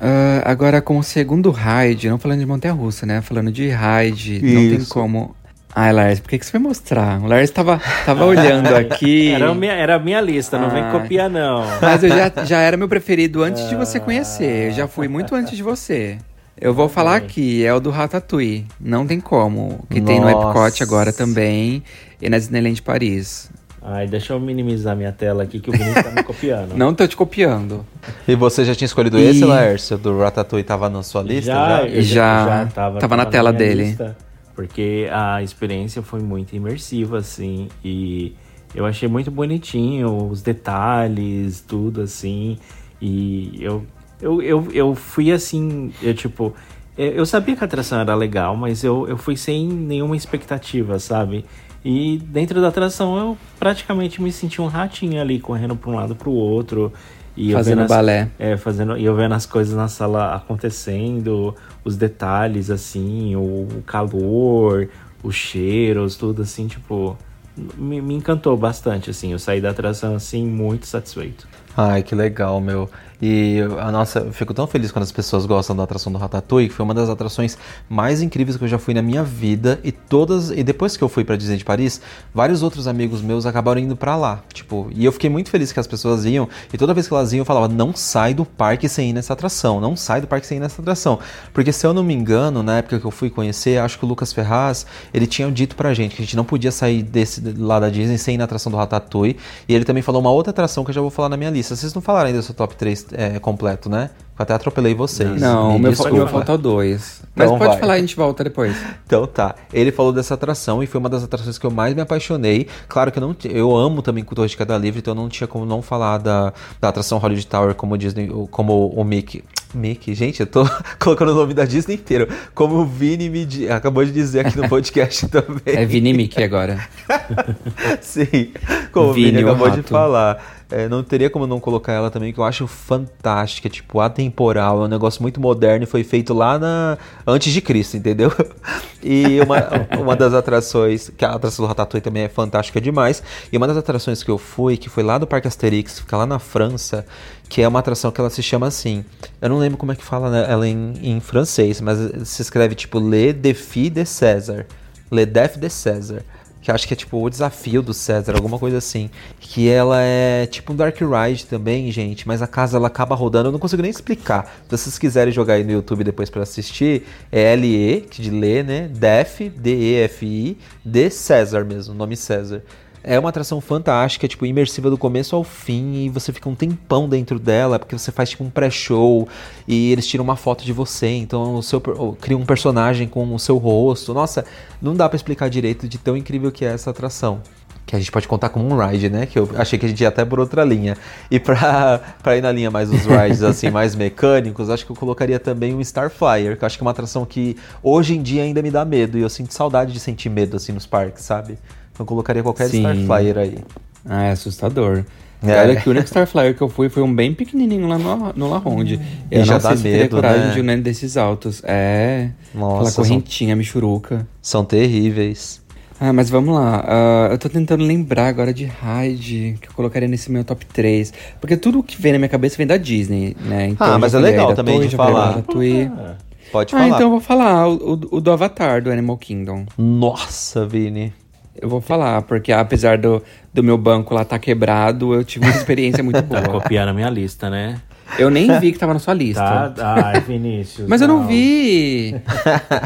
Ah, agora, como segundo raid, não falando de montanha russa, né? Falando de raid, não tem como. Ai, Lars, por que, que você foi mostrar? O Lars tava, tava olhando aqui. Era a minha, era a minha lista, não vem Ah. copiar, não. Mas eu já, já era meu preferido antes de você conhecer. Eu já fui muito antes de você. Eu vou falar aqui, é o do Ratatouille. Não tem como. Que tem no Nossa. Epcot agora também. E na Disneyland Paris. Ai, deixa eu minimizar minha tela aqui que o Vinícius tá me copiando. Não tô te copiando. E você já tinha escolhido E- esse, Laércio? Do Ratatouille tava na sua lista? já, Já? eu Já, tava, tava na tela minha dele. lista, porque a experiência foi muito imersiva, assim, e eu achei muito bonitinho os detalhes, tudo assim, e eu, eu, eu, eu fui assim, eu tipo, eu eu sabia que a atração era legal, mas eu, eu fui sem nenhuma expectativa, sabe? E dentro da atração eu praticamente me senti um ratinho ali, correndo para um lado para o outro. E Fazendo as- balé. é, fazendo, e eu vendo as coisas na sala acontecendo, os detalhes, assim, o, o calor, os cheiros, tudo assim, tipo, me, me encantou bastante, assim. Eu saí da atração, assim, muito satisfeito. Ai, que legal, meu. E a nossa, eu fico tão feliz quando as pessoas gostam da atração do Ratatouille, que foi uma das atrações mais incríveis que eu já fui na minha vida. E todas, e depois que eu fui pra Disney de Paris, vários outros amigos meus acabaram indo pra lá, tipo, e eu fiquei muito feliz que as pessoas iam, e toda vez que elas iam eu falava: "Não sai do parque sem ir nessa atração, não sai do parque sem ir nessa atração". Porque se eu não me engano, na época que eu fui conhecer, acho que o Lucas Ferraz, ele tinha dito pra gente que a gente não podia sair desse lá da Disney sem ir na atração do Ratatouille, e ele também falou uma outra atração que eu já vou falar na minha lista. Vocês não falaram ainda do seu top 3 é, completo, né? Eu até atropelei vocês. Não, Me meu, desculpa. meu falta dois. Mas Então pode vai. falar, a gente volta depois. Então tá. Ele falou dessa atração e foi uma das atrações que eu mais me apaixonei. Claro que eu não eu amo também Torre de Queda Livre, então eu não tinha como não falar da, da atração Hollywood Tower como o Disney, como o Mickey. Mickey, gente, eu tô colocando o nome da Disney inteiro. Como o Vini me di- acabou de dizer aqui no podcast também. É Vini Mickey agora. Sim, como o Vini, Vini o acabou de falar. É, não teria como não colocar ela também, que eu acho fantástica, tipo, atemporal, é um negócio muito moderno e foi feito lá na antes de Cristo, entendeu? E uma, uma das atrações, que a atração do Ratatouille também é fantástica demais, e uma das atrações que eu fui, que foi lá do Parque Asterix, fica lá na França, que é uma atração que ela se chama assim, eu não lembro como é que fala né, ela em, em francês, mas se escreve tipo Le Défi de César, Le Défi de César que acho que é tipo o desafio do César, alguma coisa assim. Que ela é tipo um Dark Ride também, gente, mas a casa ela acaba rodando, eu não consigo nem explicar. Se vocês quiserem jogar aí no YouTube depois pra assistir, é L-E, que de ler, né? Def, D-E-F-I, de César mesmo, nome César. É uma atração fantástica, tipo, imersiva do começo ao fim, e você fica um tempão dentro dela, porque você faz tipo um pré-show, e eles tiram uma foto de você, então o seu, cria um personagem com o seu rosto. Nossa, não dá pra explicar direito de tão incrível que é essa atração. Que a gente pode contar como um ride, né? Que eu achei que a gente ia até por outra linha. E pra, pra ir na linha mais dos rides, assim, mais mecânicos, acho que eu colocaria também o Star Flyer, que eu acho que é uma atração que hoje em dia ainda me dá medo. E eu sinto saudade de sentir medo, assim, nos parques, sabe? Então eu colocaria qualquer Sim. Star Flyer aí. Ah, é assustador. É. É. Olha que o único Star Flyer que eu fui foi um bem pequenininho lá no, no La Ronde. Eu já não dá sei se teria medo, coragem né? de ir num desses altos. É, Nossa, aquela são- correntinha michuruca. São terríveis. Ah, mas vamos lá. Ah, eu tô tentando lembrar agora de Hyde, que eu colocaria nesse meu top 3. Porque tudo que vem na minha cabeça vem da Disney, né? Então, Ah, mas é legal também Torre, de falar. da Ratatouille. Pode Ah, falar. então eu vou falar o, o- o do Avatar, do Animal Kingdom. Nossa, Vini. Eu vou falar, porque apesar do, do meu banco lá tá quebrado, eu tive uma experiência muito Tá boa. copiando a minha lista, né? Eu nem vi que tava na sua lista. Tá? Ai, Vinícius. Mas eu não vi.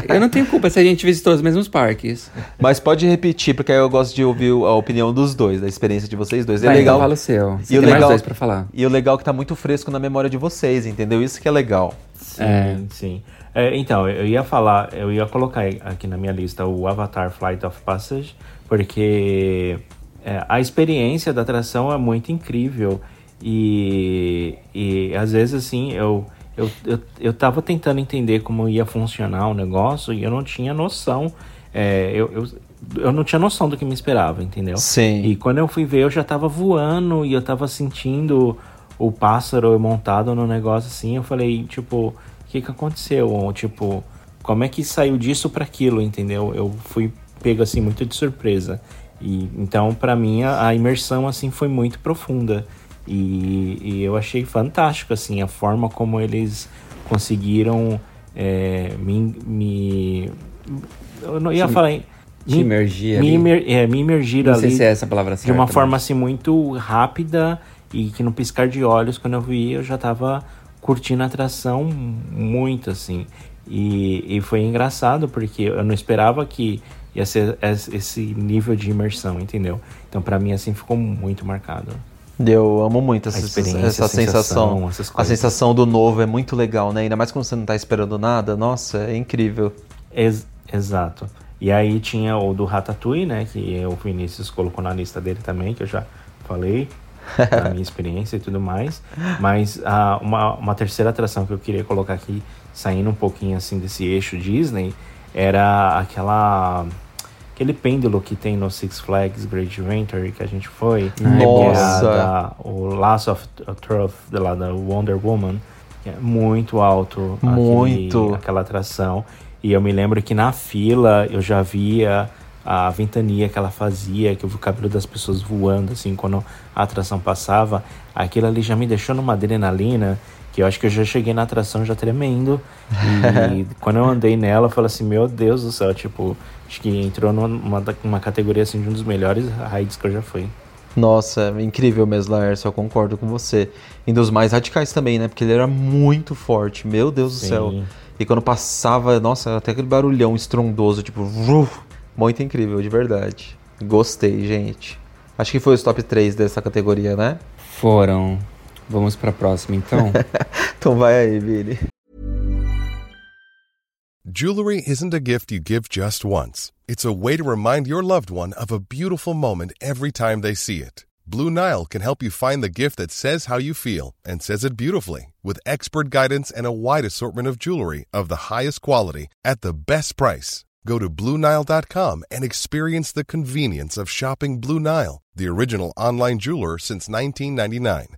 eu não tenho culpa se a gente visitou os mesmos parques. Mas pode repetir, porque aí eu gosto de ouvir a opinião dos dois, da experiência de vocês dois. É Vai, legal. então fala o seu. Você E o tem mais legal- dois pra falar. E o legal é que tá muito fresco na memória de vocês, entendeu? Isso que é legal. Sim, É. sim. É, então, eu ia falar, eu ia colocar aqui na minha lista o Avatar Flight of Passage, porque é, a experiência da atração é muito incrível. E, e às vezes, assim, eu, eu, eu, eu tava tentando entender como ia funcionar o negócio e eu não tinha noção. É, eu, eu, eu não tinha noção do que me esperava, entendeu? Sim. E quando eu fui ver, eu já tava voando e eu tava sentindo o pássaro montado no negócio assim. Eu falei, tipo, o que que aconteceu? Ou, tipo, como é que saiu disso para aquilo, entendeu? Eu fui pego assim muito de surpresa. E então, para mim, a, a imersão assim foi muito profunda. E, e eu achei fantástico assim a forma como eles conseguiram é, me, me eu não ia Te- falar em- imergir me, ali. imer, é, me imergir Não ali se é essa palavra de certa. uma mas- forma assim muito rápida e que no piscar de olhos quando eu vi eu já tava curtindo a atração muito assim e, e foi engraçado porque eu não esperava que ia ser es- esse nível de imersão entendeu então pra mim assim ficou muito marcado Eu amo muito essa, experiência, essa sensação, sensação. A sensação do novo é muito legal, né? Ainda mais quando você não tá esperando nada. Nossa, é incrível. Ex- exato. E aí tinha o do Ratatouille, né? Que o Vinícius colocou na lista dele também, que eu já falei, da minha experiência e tudo mais. Mas ah, uma, uma terceira atração que eu queria colocar aqui, saindo um pouquinho assim desse eixo Disney, era aquela. Aquele pêndulo que tem no Six Flags Great Adventure que a gente foi. é Nossa. da- o Lasso of Truth, lá da Wonder Woman. é muito alto. aquele- Muito. aquela atração. E eu me lembro que na fila eu já via a ventania que ela fazia, que eu vi o cabelo das pessoas voando, assim, quando a atração passava. Aquilo ali já me deixou numa adrenalina, que eu acho que eu já cheguei na atração já tremendo. E quando eu andei nela, eu falei assim, meu Deus do céu, tipo, acho que entrou numa, numa categoria, assim, de um dos melhores rides que eu já fui. Nossa, é incrível mesmo, Laércio, eu concordo com você. E dos mais radicais também, né? Porque ele era muito forte, meu Deus do Sim. céu. E quando passava, nossa, até aquele barulhão estrondoso, tipo, vruf, muito incrível, de verdade. Gostei, gente. Acho que foi os top 3 dessa categoria, né? Foram. Vamos pra próxima, então. Então vai aí, Vini. Jewelry isn't a gift you give just once. It's a way to remind your loved one of a beautiful moment every time they see it. Blue Nile can help you find the gift that says how you feel and says it beautifully with expert guidance and a wide assortment of jewelry of the highest quality at the best price. Go to BlueNile.com and experience the convenience of shopping Blue Nile, the original online jeweler since 1999.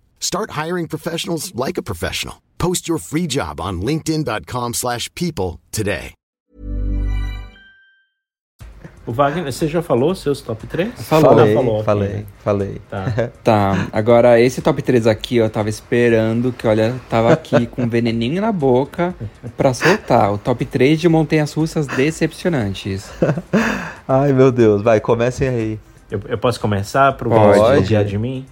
Start hiring professionals like a professional. Post your free job on linkedin.com/people slash people today. O Wagner, você já falou seus top 3? Falou. falei, falou, falei, né? falei. Tá. Tá, agora esse top 3 aqui, eu tava esperando, que olha, tava aqui com um veneninho na boca pra soltar. O top 3 de montanhas russas decepcionantes. Ai, meu Deus, vai, comecem aí. Eu, eu posso começar pro Pode. Vinícius copiar de mim?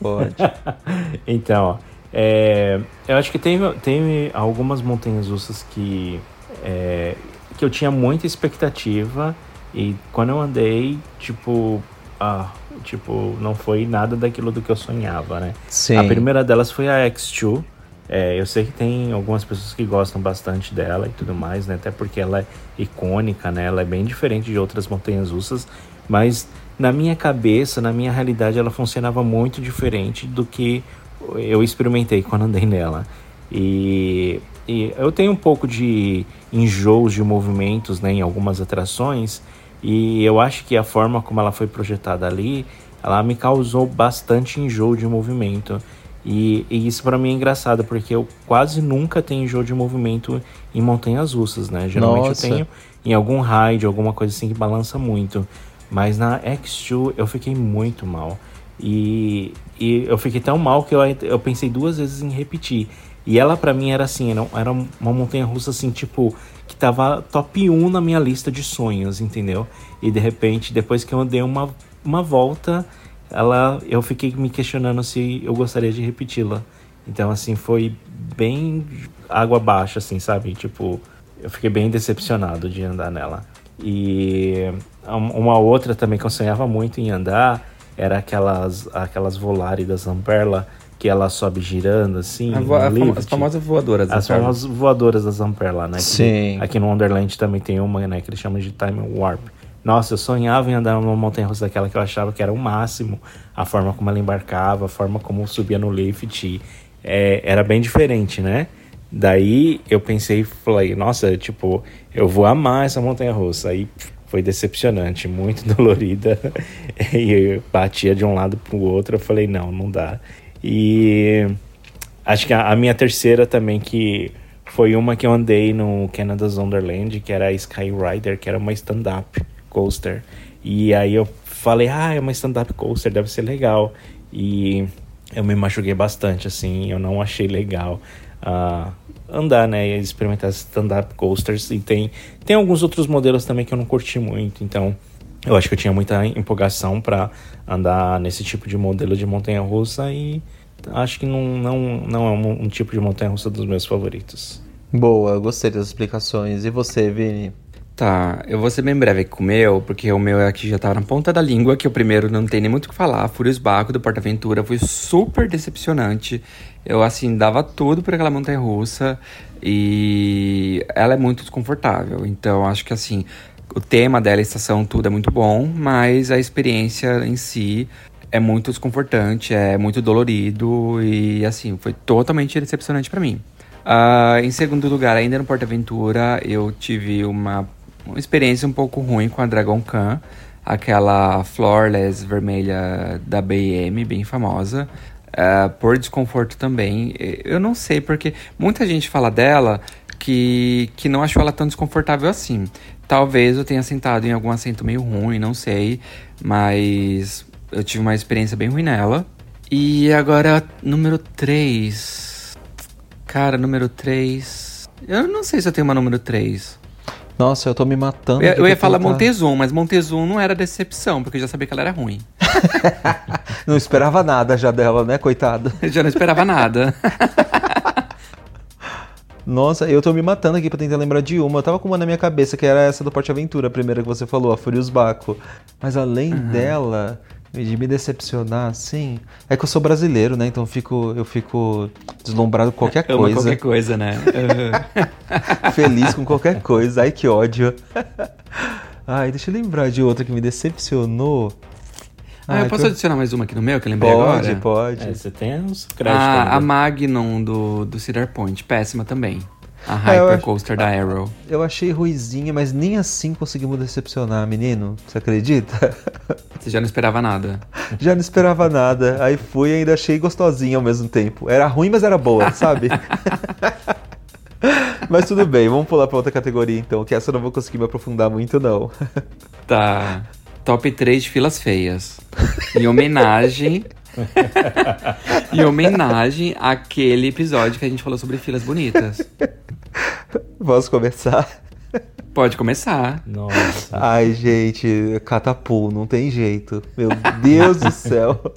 Pode. então, é, eu acho que tem, tem algumas montanhas russas que, é, que eu tinha muita expectativa e quando eu andei, tipo, ah, tipo, não foi nada daquilo do que eu sonhava, né? Sim. A primeira delas foi a X2. É, eu sei que tem algumas pessoas que gostam bastante dela e tudo mais, né? Até porque ela é icônica, né? Ela é bem diferente de outras montanhas russas, mas na minha cabeça, na minha realidade, ela funcionava muito diferente do que eu experimentei quando andei nela. E, e eu tenho um pouco de enjoos de movimentos né, em algumas atrações, e eu acho que a forma como ela foi projetada ali, ela me causou bastante enjoo de movimento. E, e isso para mim é engraçado, porque eu quase nunca tenho enjoo de movimento em montanhas russas, né? Geralmente Nossa. eu tenho em algum ride, alguma coisa assim que balança muito. Mas na X2 eu fiquei muito mal. E, e eu fiquei tão mal que eu, eu pensei duas vezes em repetir. E ela para mim era assim, era, era uma montanha russa assim, tipo, que tava top 1 na minha lista de sonhos, entendeu? E de repente, depois que eu dei uma, uma volta, ela eu fiquei me questionando se eu gostaria de repeti-la. Então assim foi bem água abaixo assim, sabe? Tipo, eu fiquei bem decepcionado de andar nela. E uma outra também que eu sonhava muito em andar era aquelas aquelas Volare da Zamperla que ela sobe girando assim. A vo a fam as famosas voadoras da As famosas voadoras da Zamperla, né? Sim. Que, aqui no Wonderland também tem uma, né? Que eles chamam de Time Warp. Nossa, eu sonhava em andar numa montanha russa daquela que eu achava que era o máximo. A forma como ela embarcava, a forma como subia no lift. É, era bem diferente, né? Daí eu pensei, falei, nossa, tipo, eu vou amar essa montanha russa. Aí foi decepcionante, muito dolorida. e eu batia de um lado pro outro. Eu falei, não, não dá. E acho que a, a minha terceira também, que foi uma que eu andei no Canada's Wonderland, que era a Sky Rider, que era uma stand-up coaster. E aí eu falei, ah, é uma stand-up coaster, deve ser legal. E eu me machuquei bastante, assim, eu não achei legal uh, andar, né, e experimentar stand-up coasters. E tem, tem alguns outros modelos também que eu não curti muito, então eu acho que eu tinha muita empolgação para andar nesse tipo de modelo de montanha-russa e acho que não, não, não é um, um tipo de montanha-russa dos meus favoritos. Boa, gostei das explicações. E você, Vini? Tá, eu vou ser bem breve aqui com o meu, porque o meu aqui já tá na ponta da língua, que o primeiro não tem nem muito o que falar. Fúrios Baco do Porta Aventura foi super decepcionante. Eu, assim, dava tudo por aquela montanha russa e ela é muito desconfortável. Então, acho que, assim, o tema dela, a estação, tudo é muito bom, mas a experiência em si é muito desconfortante, é muito dolorido e, assim, foi totalmente decepcionante para mim. Uh, em segundo lugar, ainda no Porta Aventura, eu tive uma uma experiência um pouco ruim com a Dragon Khan, aquela Flawless vermelha da BM, bem famosa. Uh, por desconforto também. Eu não sei, porque muita gente fala dela que, que não achou ela tão desconfortável assim. Talvez eu tenha sentado em algum assento meio ruim, não sei. Mas eu tive uma experiência bem ruim nela. E agora, número 3. Cara, número 3. Eu não sei se eu tenho uma número 3. Nossa, eu tô me matando. Eu, eu ia falar. Montezum, mas Montezum não era decepção, porque eu já sabia que ela era ruim. não esperava nada já dela, né, coitado? Eu já não esperava nada. Nossa, eu tô me matando aqui pra tentar lembrar de uma. Eu tava com uma na minha cabeça, que era essa do Porte Aventura, a primeira que você falou, a Furious Baco. Mas além uhum. dela, de me decepcionar, sim. É que eu sou brasileiro, né? Então eu fico, eu fico deslumbrado com qualquer coisa. qualquer coisa, né? Feliz com qualquer coisa. Ai, que ódio. Ai, deixa eu lembrar de outra que me decepcionou. Ah, eu posso eu... adicionar mais uma aqui no meu, que eu lembrei pode, agora? Pode, pode. É, você tem uns créditos. Ah, a Magnum do, do Cedar Point, péssima também. A Hypercoaster é, da Arrow. Eu achei ruizinha, mas nem assim conseguimos decepcionar, menino. Você acredita? Você já não esperava nada. Já não esperava nada. Aí fui e ainda achei gostosinha ao mesmo tempo. Era ruim, mas era boa, sabe? mas tudo bem, vamos pular para outra categoria então, que essa eu não vou conseguir me aprofundar muito, não. Tá. Top 3 de filas feias. Em homenagem em homenagem àquele episódio que a gente falou sobre filas bonitas. Posso começar? Pode começar. Nossa. Ai, gente, catapul, não tem jeito. Meu Deus do céu.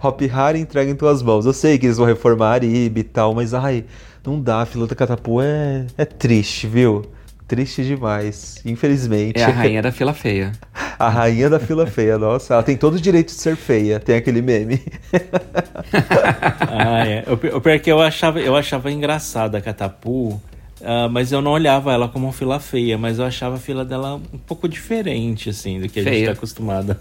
Hop Harry entrega em tuas mãos. Eu sei que eles vão reformar IB e tal, mas ai, não dá. A fila da catapul é, é triste, viu? Triste demais, infelizmente. É a rainha da fila feia. a rainha da fila feia, nossa. Ela tem todo o direito de ser feia, tem aquele meme. ah, é. O pior é que eu achava, eu achava engraçada a Catapu, Uh, mas eu não olhava ela como uma fila feia, mas eu achava a fila dela um pouco diferente, assim, do que feia. a gente tá acostumado.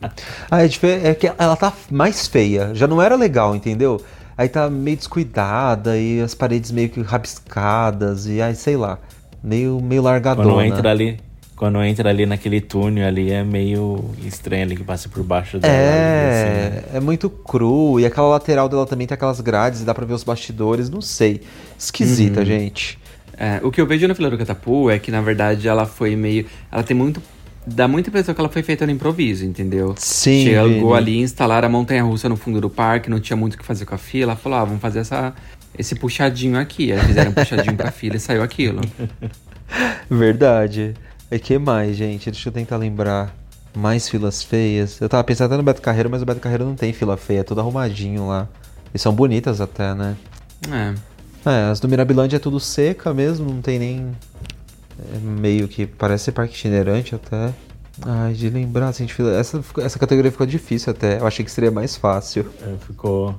ah, é, é que ela tá mais feia. Já não era legal, entendeu? Aí tá meio descuidada e as paredes meio que rabiscadas e aí sei lá meio, meio largadona. Quando entra ali, quando entra ali naquele túnel ali é meio estranho ali que passa por baixo dela. É, assim. é muito cru. E aquela lateral dela também tem aquelas grades, dá pra ver os bastidores, não sei. Esquisita, Uhum. gente. É, o que eu vejo na fila do Catapu é que, na verdade, ela foi meio. Ela tem muito. Dá muita impressão que ela foi feita no improviso, entendeu? Sim, Chegou ali, instalaram a montanha russa no fundo do parque, não tinha muito o que fazer com a fila. Ela falou: ah, vamos fazer essa, esse puxadinho aqui. Aí fizeram um puxadinho pra fila e saiu aquilo. Verdade. E que mais, gente? Deixa eu tentar lembrar. Mais filas feias. Eu tava pensando até no Beto Carreiro, mas o Beto Carreiro não tem fila feia, é tudo arrumadinho lá. E são bonitas até, né? É. É, as do Mirabilândia é tudo seca mesmo, não tem nem. é meio que parece ser parque itinerante até. Ai, de lembrar, assim, de fila. Essa, essa categoria ficou difícil até. Eu achei que seria mais fácil. É, ficou.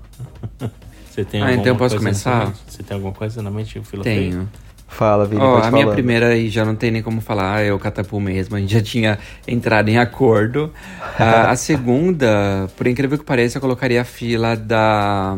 Você tem Ah, então eu posso começar? Você tem alguma coisa na mente? Fila Tenho. Fala, Vini, pode a minha falando. primeira aí já não tem nem como falar, é o Catapu mesmo, a gente já tinha entrado em acordo. Ah, a segunda, por incrível que pareça, eu colocaria a fila da.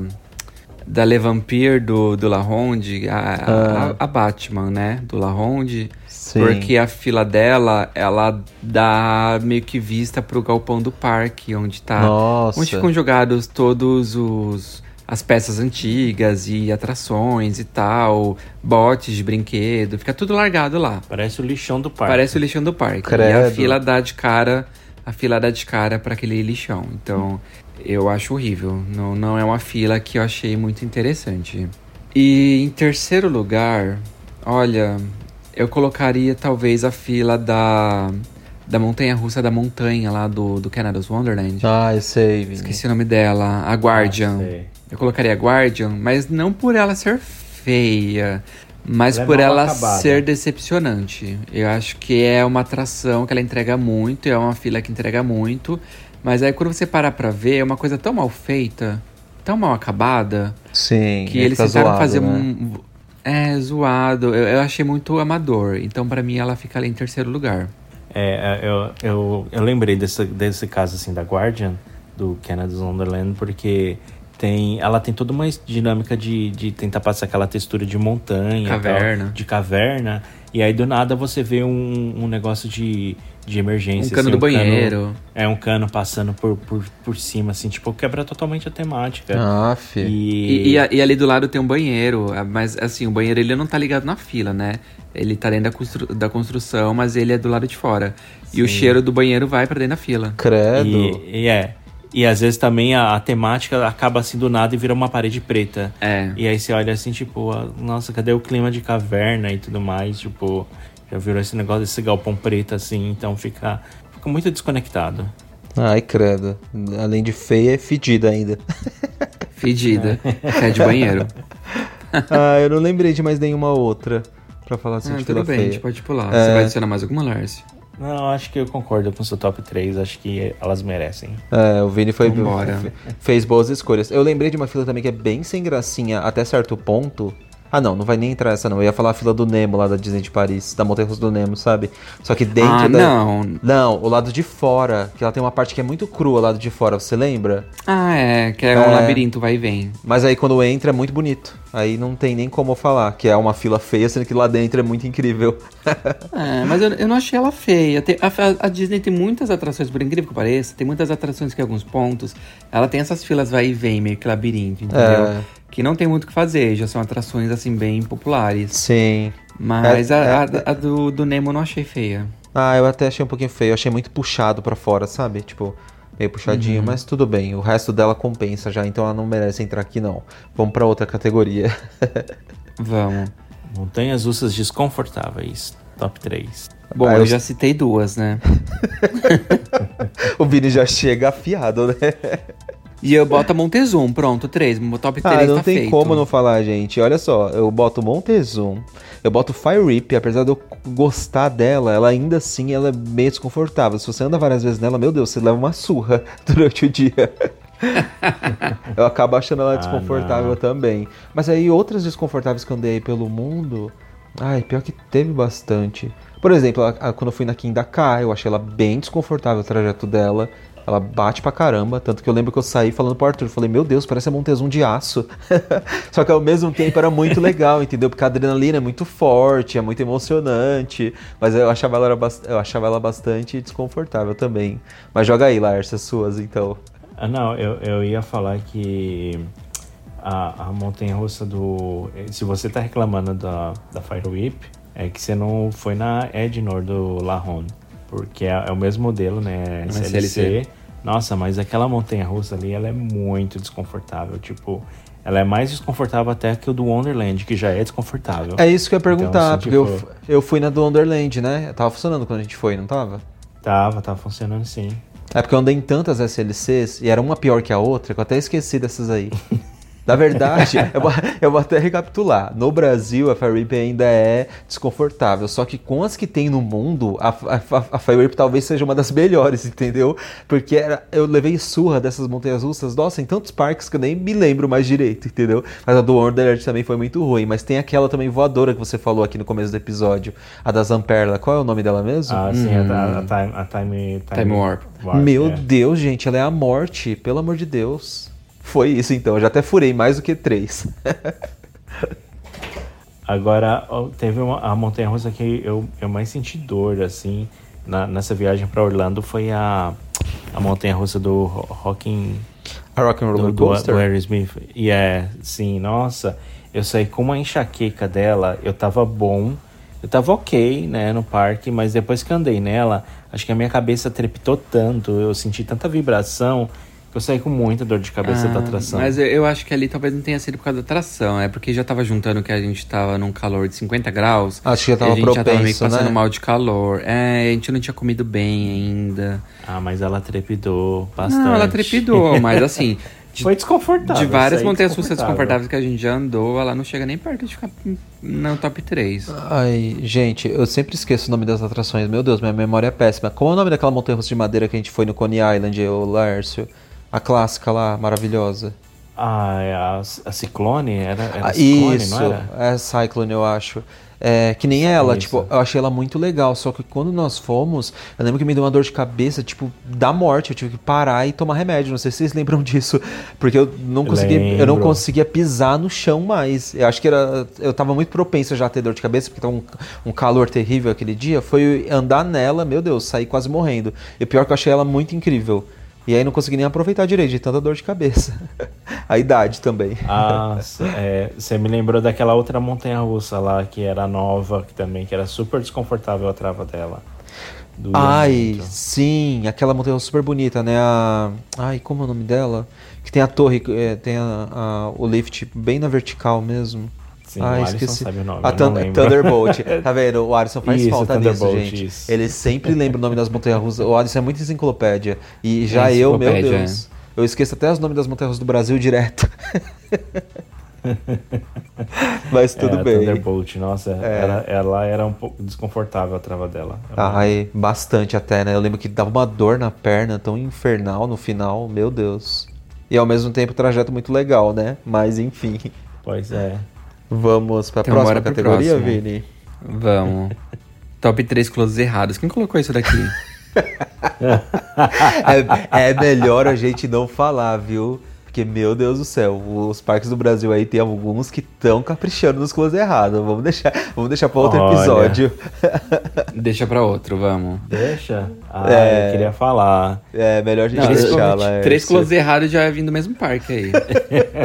Da Le Vampire do, do La Ronde, a, a- Ah. a Batman, né? Do La Ronde. Sim. Porque a fila dela, ela dá meio que vista pro galpão do parque, onde tá. Nossa. Onde ficam jogados todos os. As peças antigas e atrações e tal, botes de brinquedo, fica tudo largado lá. Parece o lixão do parque. Parece o lixão do parque. E a Credo. fila dá de cara, a fila dá de cara para aquele lixão. Então, eu acho horrível. Não, não é uma fila que eu achei muito interessante. E em terceiro lugar, olha, eu colocaria talvez a fila da da montanha russa da montanha lá do, do Canada's Wonderland. Ah, eu sei, Vini. Esqueci o nome dela, a Guardian. Ah, sei. eu colocaria a Guardian, mas não por ela ser feia, mas Ela é por mal ela acabada. ser decepcionante. Eu acho que é uma atração que ela entrega muito, é uma fila que entrega muito, mas aí quando você parar pra ver, é uma coisa tão mal feita, tão mal acabada, Sim. que ele eles tá tentaram zoado, fazer né? um. É, zoado. Eu, eu achei muito amador. Então, pra mim, ela fica ali em terceiro lugar. É, eu, eu, eu lembrei desse, desse caso assim da Guardian, do Canada's Wonderland, porque tem, ela tem toda uma dinâmica de, de tentar passar aquela textura de montanha, Caverna. tal, de caverna, e aí do nada você vê um, um negócio de, de emergência. Um cano assim, do banheiro. é, um cano passando por, por, por cima, assim, tipo, quebra totalmente a temática. Ah, fi. E, e, a- e ali do lado tem um banheiro, ah, mas assim, o banheiro ele não tá ligado na fila, né? Ele tá dentro da, constru- da construção, mas ele é do lado de fora. E o Sim. cheiro do banheiro vai pra dentro da fila. Credo. E, e é. E às vezes também a, a temática acaba assim do nada e vira uma parede preta. É. E aí você olha assim, tipo, nossa, cadê o clima de caverna e tudo mais? Tipo, já virou esse negócio desse galpão preto assim, então fica, fica muito desconectado. Ai, credo. Além de feia, é fedida ainda. Fedida. Fede banheiro. ah, eu não lembrei de mais nenhuma outra pra falar assim Ah, de tudo bem, a feia. gente pode pular. É. Você vai adicionar mais alguma, Lars? Não, acho que eu concordo com o seu top 3, acho que elas merecem. É, o Vini foi, Vambora. fe- fez boas escolhas. Eu lembrei de uma fila também que é bem sem gracinha até certo ponto. Ah, não, não vai nem entrar essa não. Eu ia falar a fila do Nemo lá da Disney de Paris, da Montanha Russa do Nemo, sabe? Só que dentro ah, da não. Não, o lado de fora, que ela tem uma parte que é muito crua, o lado de fora, você lembra? Ah, é, que é, É. um labirinto, vai e vem. Mas aí quando entra é muito bonito. Aí não tem nem como falar, que é uma fila feia, sendo que lá dentro é muito incrível. É, mas eu, eu não achei ela feia. Tem- a, a Disney tem muitas atrações, por incrível que pareça, tem muitas atrações que em alguns pontos ela tem essas filas vai e vem, meio que labirinto, entendeu? É. Que não tem muito o que fazer, já são atrações assim bem populares. Sim. Mas É, a, é. a- a do, do Nemo eu não achei feia. Ah, eu até achei um pouquinho feio. Eu achei muito puxado pra fora, sabe? Tipo, meio puxadinho, mas tudo bem. O resto dela compensa já, então ela não merece entrar aqui, não. Vamos pra outra categoria. Vamos. Montanhas russas desconfortáveis, top 3. Bom, Ah, eu eu- já citei duas, né? o Vini já chega afiado, né? E eu boto a Montezum, pronto, três. Meu top 3 Ah, não tá tem feito. como não falar, gente. Olha só, eu boto Montezum, eu boto Fire Rip, apesar de eu gostar dela, ela ainda assim ela é meio desconfortável. Se você anda várias vezes nela, meu Deus, você leva uma surra durante o dia. eu acabo achando ela Ah, desconfortável não. também. Mas aí outras desconfortáveis que eu andei aí pelo mundo, ai, pior que teve bastante. Por exemplo, a- a- quando eu fui na Kindaka, eu achei ela bem desconfortável o trajeto dela. Ela bate pra caramba, tanto que eu lembro que eu saí falando pro Arthur, falei, meu Deus, parece a Montezum de aço. Só que ao mesmo tempo era muito legal, entendeu? Porque a adrenalina é muito forte, é muito emocionante, mas eu achava ela, eu achava ela bastante desconfortável também. Mas joga aí, Lars, as suas, então. Ah, não, eu, eu ia falar que a, a montanha-russa do... Se você tá reclamando da, da Fire Whip, é que você não foi na Ednor do Lahon. Porque é, é, o mesmo modelo, né? SLC. SLC. Nossa, mas aquela montanha russa ali, ela é muito desconfortável. Tipo, ela é mais desconfortável até que o do Wonderland, que já é desconfortável. É isso que eu ia perguntar, então, assim, porque tipo... eu, eu fui na do Wonderland, né? Tava funcionando quando a gente foi, não tava? Tava, tava funcionando sim. É porque eu andei em tantas SLCs e era uma pior que a outra que eu até esqueci dessas aí. Na verdade, eu, vou, eu, vou, até recapitular. No Brasil, a Fire Whip ainda é desconfortável. Só que com as que tem no mundo, a, a, a Fire Whip talvez seja uma das melhores, entendeu? Porque era, eu levei surra dessas montanhas russas, nossa, em tantos parques que eu nem me lembro mais direito, entendeu? Mas a do Wonderland também foi muito ruim. Mas tem aquela também voadora que você falou aqui no começo do episódio, a da Zamperla. Qual é o nome dela mesmo? Ah, sim, hum. a, a, time, a time, time, time Warp. Warp. Meu é. Deus, gente, ela é a morte, pelo amor de Deus. Foi isso então, eu já até furei mais do que três. Agora, teve uma, a montanha russa que eu, eu mais senti dor, assim, na, nessa viagem para Orlando foi a, a montanha russa do Rocking. A Rock and Roller do, Coaster? Do, do Aerosmith. E yeah, é, sim, nossa. Eu saí com uma enxaqueca dela, eu tava bom, eu tava ok, né, no parque, mas depois que andei nela, acho que a minha cabeça trepitou tanto, eu senti tanta vibração eu saí com muita dor de cabeça ah, da atração. Mas eu, acho que ali talvez não tenha sido por causa da atração. É porque já tava juntando que a gente tava num calor de 50 graus. Acho que já tava a gente propenso, já tava meio passando né? mal de calor. É, a gente não tinha comido bem ainda. Ah, mas ela trepidou bastante. Não, ela trepidou, mas assim... De, Foi desconfortável. De várias montanhas russas desconfortáveis que a gente já andou, ela não chega nem perto de ficar no top 3. Ai, gente, eu sempre esqueço o nome das atrações. Meu Deus, minha memória é péssima. Qual é o nome daquela montanha russa de madeira que a gente foi no Coney Island, o Lárcio? A clássica lá, maravilhosa. Ah, é a, a Ciclone? Era, era ah, Ciclone, Isso, é Cyclone, eu acho. É, que nem ela, Isso. tipo, eu achei ela muito legal. Só que quando nós fomos, eu lembro que me deu uma dor de cabeça, tipo, da morte. Eu tive que parar e tomar remédio. Não sei se vocês lembram disso. Porque eu não conseguia, eu não conseguia pisar no chão mais. Eu acho que era. Eu tava muito propenso já a ter dor de cabeça, porque tava um, um calor terrível aquele dia. Foi andar nela, meu Deus, saí quase morrendo. E pior que eu achei ela muito incrível. E aí não consegui nem aproveitar direito, de tanta dor de cabeça. a idade também. Ah, você é, me lembrou daquela outra montanha russa lá, que era nova, que também que era super desconfortável a trava dela. Ai, sim, aquela montanha super bonita, né? A... Ai, como é o nome dela? Que tem a torre, é, tem a, a, o lift bem na vertical mesmo. Sim, ah, o esqueci. sabe o nome, a Thunderbolt. tá vendo? O Alisson faz isso, falta nisso, gente. Isso. Ele sempre lembra o nome das montanhas russas. O Alisson é muito enciclopédia. E já é eu, meu Deus. É. Eu esqueço até os nomes das montanhas russas do Brasil direto. Mas tudo é, bem. Thunderbolt, nossa, é. ela, ela, era um pouco desconfortável a trava dela. Ai, bastante até, né? Eu lembro que dava uma dor na perna tão infernal no final, meu Deus. E ao mesmo tempo trajeto muito legal, né? Mas enfim. Pois é. Vamos para a então, próxima categoria, Vini? Vamos. Top 3 closes errados. Quem colocou isso daqui? é, é, melhor a gente não falar, viu? Porque, meu Deus do céu, os parques do Brasil aí tem alguns que estão caprichando nos closes errados. Vamos deixar, vamos deixar para outro Olha. episódio. Deixa para outro, vamos. Deixa? Ah, é, eu queria falar. É, melhor a gente não, deixar lá. Três closes errados já vim do mesmo parque aí.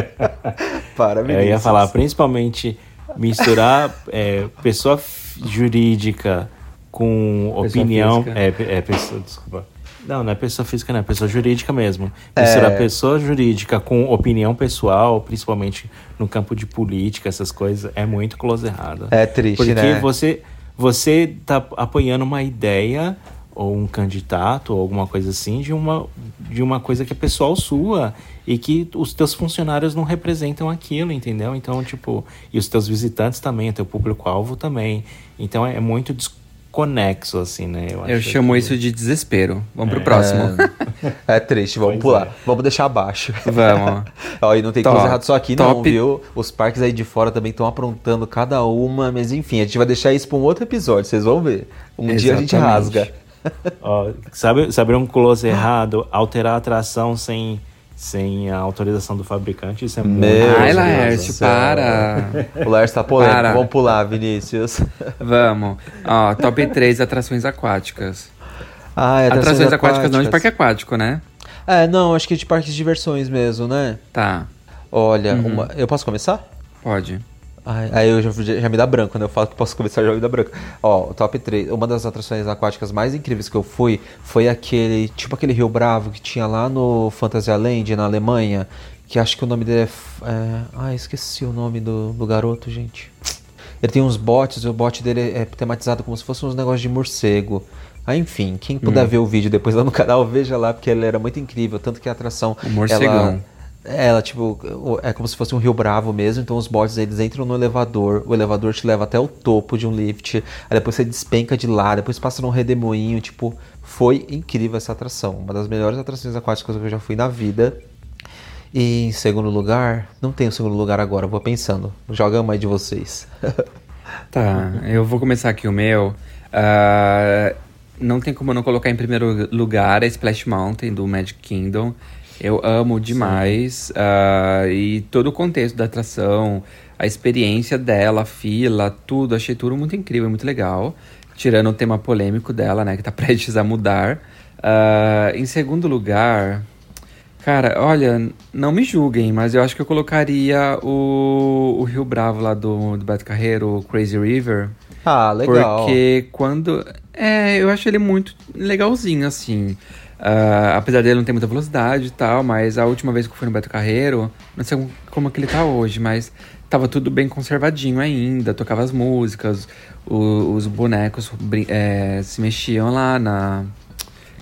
Para, Eu ia falar, principalmente misturar é, pessoa jurídica com pessoa opinião. Física. É, é, pessoa, desculpa. Não, não é pessoa física, não, é pessoa jurídica mesmo. Misturar é... pessoa jurídica com opinião pessoal, principalmente no campo de política, essas coisas, é muito close errado. É triste, Porque né? Porque você, você tá apoiando uma ideia ou um candidato ou alguma coisa assim de uma, de uma coisa que é pessoal sua e que os teus funcionários não representam aquilo, entendeu? Então, tipo, e os teus visitantes também, o teu público-alvo também. Então é, é muito desconexo, assim, né? Eu, Eu chamo que... isso de desespero. Vamos é. pro próximo. É, é triste, vamos pois pular. É. Vamos deixar abaixo. Vamos. Ó, e não tem coisa errada só aqui, Top. não, viu? Os parques aí de fora também estão aprontando cada uma, mas enfim, a gente vai deixar isso para um outro episódio, vocês vão ver. Um Exatamente. dia a gente rasga. Ó, sabe, sabe um close errado? Alterar a atração sem, sem a autorização do fabricante, isso é muito Meu Ai, Deus Laércio, para. O Laércio tá polêmico. Para. Vamos pular, Vinícius. Vamos. Ó, top 3 atrações aquáticas. Ah, é Atrações, aquáticas não de parque aquático, né? É, não, acho que de parques de diversões mesmo, né? Tá, Olha, Uhum. uma... eu posso começar? pode. Ai, aí eu já, já me dá branco, quando eu falo que posso começar já me dá branco. Ó, o top 3, uma das atrações aquáticas mais incríveis que eu fui foi aquele, tipo aquele Rio Bravo que tinha lá no Phantasialand, na Alemanha, que acho que o nome dele é... É... Ah, esqueci o nome do, do garoto, gente. Ele tem uns botes, e o bote dele é tematizado como se fosse uns negócios de morcego. Ah, enfim, quem puder Hum. ver o vídeo depois lá no canal, veja lá, porque ele era muito incrível. Tanto que a atração. O morcegão. Ela, ela, tipo, é como se fosse um rio bravo mesmo. Então os botes eles entram no elevador, o elevador te leva até o topo de um lift. Aí depois você despenca de lá, depois passa num redemoinho. Tipo, foi incrível essa atração. Uma das melhores atrações aquáticas que eu já fui na vida. E em segundo lugar, não tenho segundo lugar agora, vou pensando. Joga aí de vocês. Tá, eu vou começar aqui o meu. Ah, não tem como não colocar em primeiro lugar a Splash Mountain do Magic Kingdom. Eu amo demais. ah, e todo o contexto da atração, a experiência dela, a fila, tudo. Achei tudo muito incrível, muito legal. Tirando o tema polêmico dela, né? Que tá prestes a mudar. Ah, em segundo lugar, Cara, olha, não me julguem, mas eu acho que eu colocaria o, o Rio Bravo lá do, do Beto Carreiro, o Crazy River. Ah, legal. Porque quando. É, eu acho ele muito legalzinho, assim. Ah, apesar dele não ter muita velocidade e tal, mas a última vez que eu fui no Beto Carreiro, não sei como, que ele tá hoje, mas tava tudo bem conservadinho ainda, tocava as músicas, o- os bonecos é, se mexiam lá na.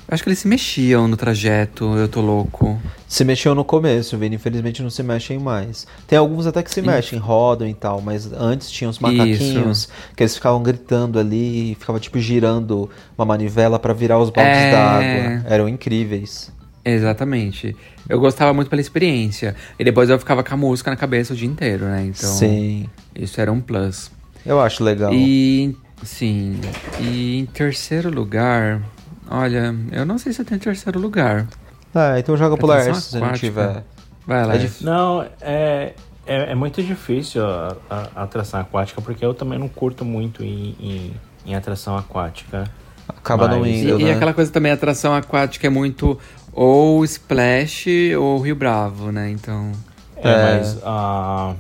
Acho que eles se mexiam no trajeto, eu tô louco. Se mexeu no começo, Vini. Infelizmente não se mexem mais. Tem alguns até que se Isso. mexem, rodam e tal, mas antes tinha os macaquinhos que eles ficavam gritando ali e ficava tipo girando uma manivela pra virar os baldes É. d'água. Eram incríveis. Exatamente. Eu gostava muito pela experiência. E depois eu ficava com a música na cabeça o dia inteiro, né? Então. Sim. Isso era um plus. Eu acho legal. E. Sim. E em terceiro lugar. Olha, eu não sei se eu tenho terceiro lugar. Ah, então joga pro Laércio se não aquática. tiver. Vai lá. É dif- Não, é, é, é muito difícil a, a- a atração aquática, porque eu também não curto muito em, em, em atração aquática. Acaba não Mas- E, indo, e né? aquela coisa também, a atração aquática é muito ou Splash ou Rio Bravo, né? Então. É, É. mas ah,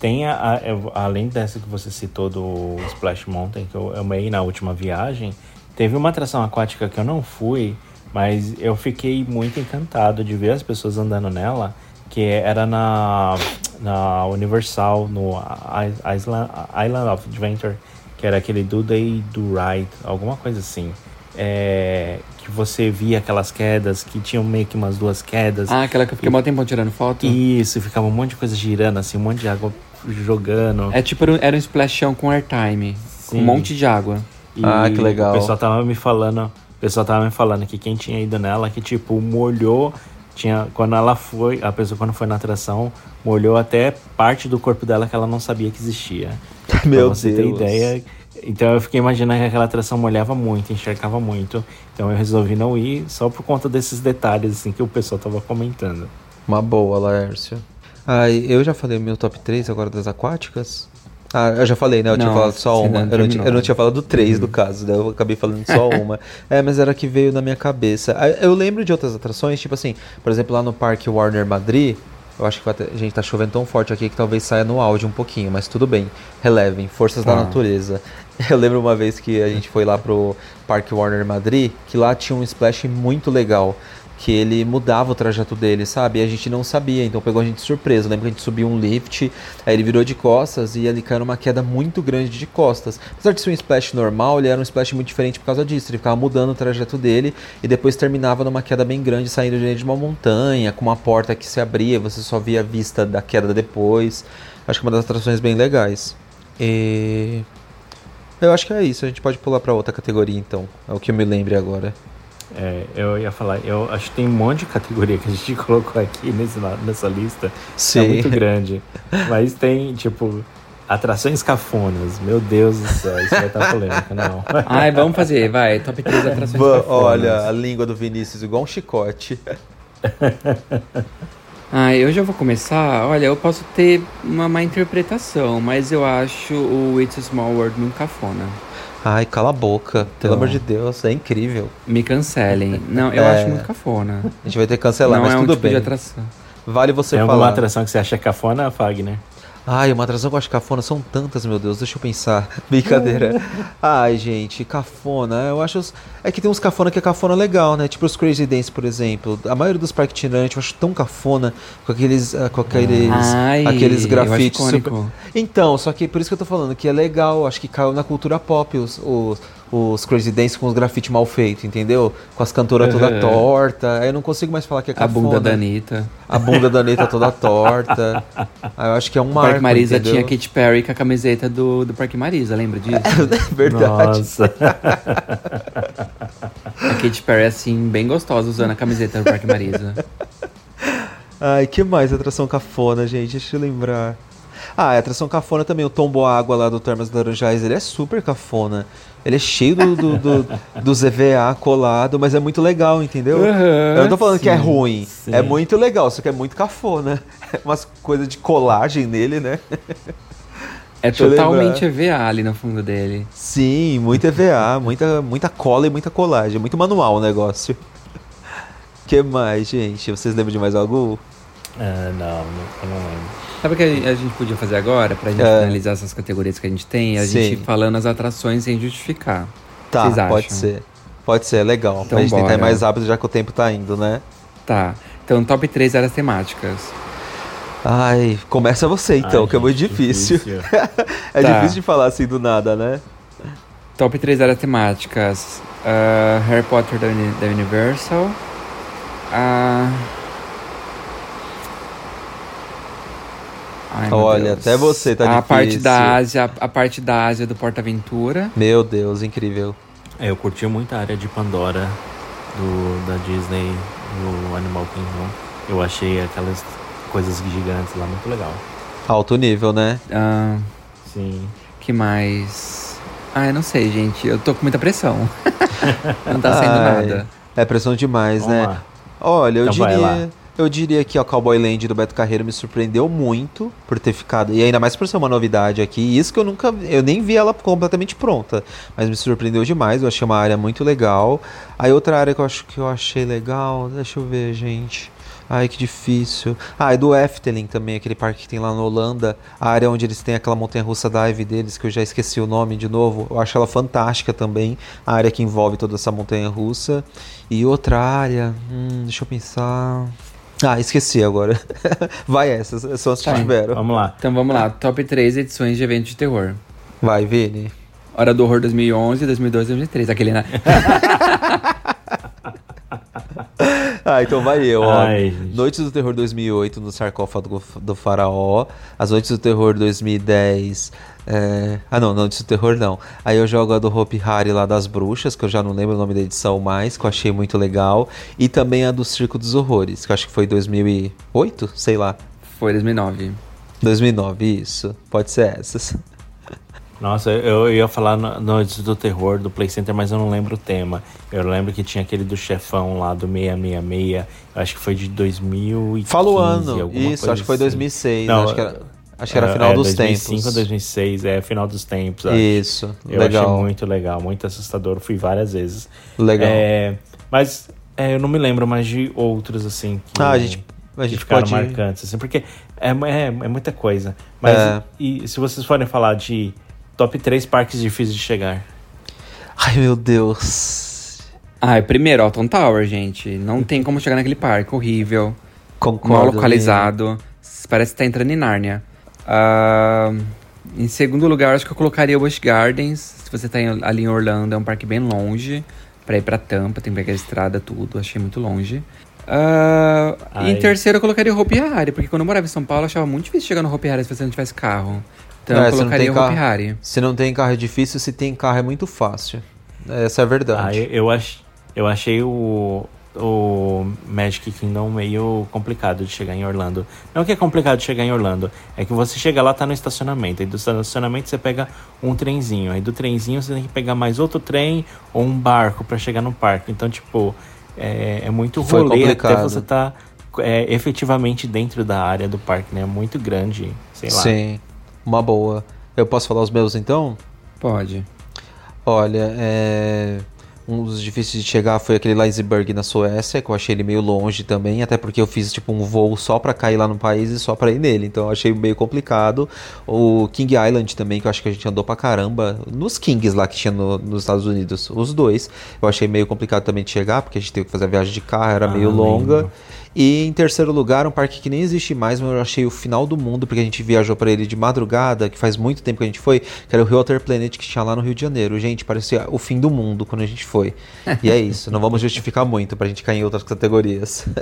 tem a, a- além dessa que você citou do Splash Mountain, que eu amei na última viagem, teve uma atração aquática que eu não fui, mas eu fiquei muito encantado de ver as pessoas andando nela, que era na, na Universal, no Island, Island of Adventure, que era aquele Do Day Do Right, alguma coisa assim. É, que você via aquelas quedas, que tinham meio que umas duas quedas. Ah, aquela que eu fiquei mó tempo tirando foto. Isso, ficava um monte de coisa girando, assim, um monte de água jogando. É tipo, era um- splashão com airtime. Com um monte de água. E Ah, que legal. O pessoal tava me falando, o pessoal tava me falando que quem tinha ido nela, que tipo, molhou, tinha, quando ela foi, a pessoa quando foi na atração, molhou até parte do corpo dela que ela não sabia que existia. Meu pra você ter Deus. ideia. Então eu fiquei imaginando que aquela atração molhava muito, encharcava muito. Então eu resolvi não ir só por conta desses detalhes assim que o pessoal tava comentando. Uma boa, Laércio. Ah, eu já falei o meu top 3 agora das aquáticas. Ah, eu já falei, né? Eu tinha Não, falado só uma. não Eu não, tinha, eu não tinha falado três do caso, né? Eu acabei falando só uma. é, mas era que veio na minha cabeça. Ah, Eu lembro de outras atrações, tipo assim, por exemplo, lá no Parque Warner Madrid. Eu acho que vai ter- a gente tá chovendo tão forte aqui que talvez saia no áudio um pouquinho, mas tudo bem. Relevem, forças da Tá. natureza. Eu lembro uma vez que a gente foi lá pro Parque Warner Madrid, que lá tinha um splash muito legal que ele mudava o trajeto dele, sabe? E a gente não sabia, então pegou a gente de surpresa. Eu lembro que a gente subiu um lift, aí ele virou de costas e ele caiu numa queda muito grande de costas. Apesar de ser um splash normal, ele era um splash muito diferente por causa disso. Ele ficava mudando o trajeto dele e depois terminava numa queda bem grande, saindo de uma montanha, com uma porta que se abria, você só via a vista da queda depois. Acho que é uma das atrações bem legais. E. Eu acho que é isso, a gente pode pular pra outra categoria então. É o que eu me lembre agora. É, eu ia falar, eu acho que tem um monte de categoria que a gente colocou aqui nesse, nessa lista. Sim. É muito grande. Mas tem, tipo, Atrações cafonas. Meu Deus do céu, isso vai estar polêmica, não. Ai, vamos fazer, vai. Top 3 atrações cafonas. Olha, a língua do Vinícius igual um chicote. Ah, eu já vou começar. Olha, eu posso ter uma má interpretação, mas eu acho o It's a Small World muito cafona. Ai, cala a boca. Pelo Então. amor de Deus, é incrível. Me cancelem. Não, eu É. acho muito cafona. A gente vai ter que cancelar, Não mas é um tudo tipo bem. de atração. Vale você Tem alguma falar. atração que você acha cafona, Fagner? Ai, uma atração que eu acho cafona são tantas, meu Deus, deixa eu pensar. Brincadeira. Ai, gente, cafona, eu acho. os- É que tem uns cafona que é cafona legal, né? Tipo os Crazy Dance, por exemplo. A maioria dos parques itinerantes eu acho tão cafona com aqueles. ah, com aqueles. Ai, aqueles grafites. super- Então, só que por isso que eu tô falando, que é legal, acho que caiu na cultura pop os, os, os Crazy Dance com os grafites mal feitos, entendeu? Com as cantoras toda Uhum. torta. Aí eu não consigo mais falar que é A cafona. bunda da Anitta. A bunda da Anitta toda torta. Aí eu acho que é um O marco, Parque Marisa entendeu? tinha Katy Perry com a camiseta do, do Parque Marisa, lembra disso? Verdade. Nossa. A Katy Perry, assim, bem gostosa usando a camiseta do Parque Marisa. Ai, que mais atração cafona, gente? Deixa eu lembrar. Ah, a atração cafona também, o tombo água lá do Termas Laranjais, ele é super cafona. Ele é cheio do, do, do, do ZVA colado, mas é muito legal, entendeu? Uhum, eu não tô falando que é sim, ruim. sim. É muito legal, só que é muito cafona. É umas coisas de colagem nele, né? É Deixa totalmente EVA ali no fundo dele. Sim, muito EVA, muita, muita cola e muita colagem. Muito manual o negócio. que mais, gente? Vocês lembram de mais algum? Ah, não, não, eu não lembro. Sabe o que a gente podia fazer agora, pra gente É. finalizar essas categorias que a gente tem? A Sim. gente falando as atrações sem justificar. Tá, Vocês pode acham? ser. Pode ser, legal. Então pra gente tentar ir bora. mais rápido já que o tempo tá indo, né? Tá. Então, top 3 áreas temáticas. Ai, começa você então, Ai, que é muito difícil. difícil. é Tá. difícil de falar assim do nada, né? Top 3 áreas temáticas. Ah, Harry Potter da, Uni- da Universal. Ah, ai, meu Olha, Deus. até você tá a difícil. parte da Ásia, a parte da Ásia do Porta Aventura. Meu Deus, incrível. É, eu curti muito a área de Pandora do, da Disney no Animal Kingdom. Eu achei aquelas coisas gigantes lá muito legal. Alto nível, né? Ah, Sim. que mais? Ah, eu não sei, gente. Eu tô com muita pressão. não tá saindo Ai, nada. É pressão demais, Vamos né? lá. Olha, eu Então vai diria. Eu diria que o Cowboy Land do Beto Carreiro me surpreendeu muito por ter ficado. E ainda mais por ser uma novidade aqui. Isso que eu nunca. Eu nem vi ela completamente pronta. Mas me surpreendeu demais. Eu achei uma área muito legal. Aí outra área que eu acho que eu achei legal. Deixa eu ver, gente. Ai, que difícil. Ah, é do Efteling também, aquele parque que tem lá na Holanda. A área onde eles têm aquela montanha-russa dive deles, que eu já esqueci o nome de novo. Eu acho ela fantástica também. A área que envolve toda essa montanha-russa. E outra área, hum, deixa eu pensar. Ah, esqueci agora. Vai essas, são as que Tá. tiveram. Vamos lá. Então vamos lá. Top 3 edições de eventos de terror. Vai, Vini. Hora do Horror 2011, 2012 2013. Aquele, né? Ah, então vai eu, ó. Ai. Noites do Terror 2008 no sarcófago do faraó. As Noites do Terror 2010. é, Ah, não, Noites do Terror não. Aí eu jogo a do Hopi Hari lá das bruxas, que eu já não lembro o nome da edição mais, que eu achei muito legal. E também a do Circo dos Horrores, que eu acho que foi 2008, sei lá. Foi 2009. 2009, isso. Pode ser essas. Nossa, eu eu ia falar no- Noites do Terror do Play Center, mas eu não lembro o tema. Eu lembro que tinha aquele do chefão lá do 666. Eu acho que foi de 2015. Fala o ano. Isso, acho que foi assim. 2006. Não, acho que era, acho que era é, final é, dos 2005 tempos. ou 2006, é final dos tempos. acho. Isso, Eu legal. achei muito legal, muito assustador. Fui várias vezes. Legal. É, mas é, eu não me lembro mais de outros, assim. Que, Ah, a gente- a gente ficaram pode- marcantes, assim, porque é, é, é muita coisa. Mas É. e, se vocês forem falar de top 3 parques difíceis de chegar? Ai, meu Deus. Ah, primeiro, Alton Tower, gente. Não tem como chegar naquele parque. Horrível. Concordo. Mal localizado. Parece que tá entrando em Nárnia. Ah, em segundo lugar, acho que eu colocaria o Busch Gardens. Se você tá em- ali em Orlando, é um parque bem longe. Pra ir pra Tampa, tem que pegar a estrada, tudo. Achei muito longe. E em terceiro, eu colocaria o Hopi Hari. Porque quando eu morava em São Paulo, eu achava muito difícil chegar no Hopi Hari se você não tivesse carro. Então É, eu se não colocaria tem o Hopi carro- Hari. Se não tem carro é difícil, se tem carro é muito fácil. Essa é a verdade. Ah, eu, eu, ach, eu achei o, o Magic Kingdom meio complicado de chegar em Orlando. Não que é complicado de chegar em Orlando, é que você chega lá, tá no estacionamento. Aí do estacionamento você pega um trenzinho. Aí do trenzinho você tem que pegar mais outro trem ou um barco para chegar no parque. Então, tipo, é, é muito Foi rolê complicado. até você tá é, efetivamente dentro da área do parque, né? É muito grande, sei lá. Sim, uma boa. Eu posso falar os meus então? Pode. Olha, é... um dos difíceis de chegar foi aquele Leisberg na Suécia, que eu achei ele meio longe também, até porque eu fiz tipo um voo só pra cair lá no país e só pra ir nele, então eu achei meio complicado. O King Island também, que eu acho que a gente andou pra caramba, nos Kings lá que tinha no- nos Estados Unidos, os dois, eu achei meio complicado também de chegar, porque a gente teve que fazer a viagem de carro, era Ah, meio longa. lembro. E em terceiro lugar, um parque que nem existe mais, mas eu achei o final do mundo, porque a gente viajou pra ele de madrugada, que faz muito tempo que a gente foi, que era o Water Planet que tinha lá no Rio de Janeiro. Gente, parecia o fim do mundo quando a gente foi. E é isso, não vamos justificar muito pra gente cair em outras categorias.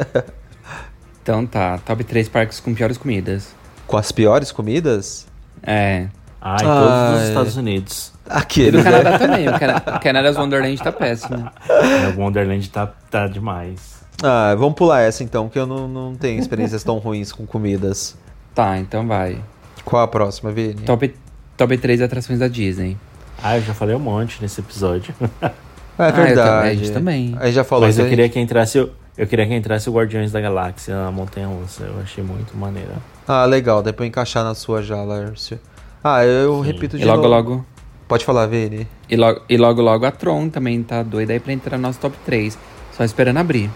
Então tá, top 3 parques com piores comidas. Com as piores comidas? É. Ah, em todos Ai. os Estados Unidos. E Aquele. do Canadá também. O Cana- o Canada's Wonderland tá péssimo. É, o Wonderland tá, tá demais. Ah, vamos pular essa então, que eu não, não tenho experiências tão ruins com comidas. Tá, então vai. Qual a próxima, Vini? Top, top 3 atrações da Disney. Ah, eu já falei um monte nesse episódio. É eu verdade. também, a gente também. A gente já falou Mas eu a queria gente- que entrasse o. Eu queria que entrasse o Guardiões da Galáxia na Montanha Russa. Eu achei muito maneira. Ah, legal, depois encaixar na sua já, Lércio. Ah, eu repito de E logo, novo. logo. Pode falar, Vini. E logo, e logo, logo a Tron também tá doida aí pra entrar no nosso top 3. Só esperando abrir.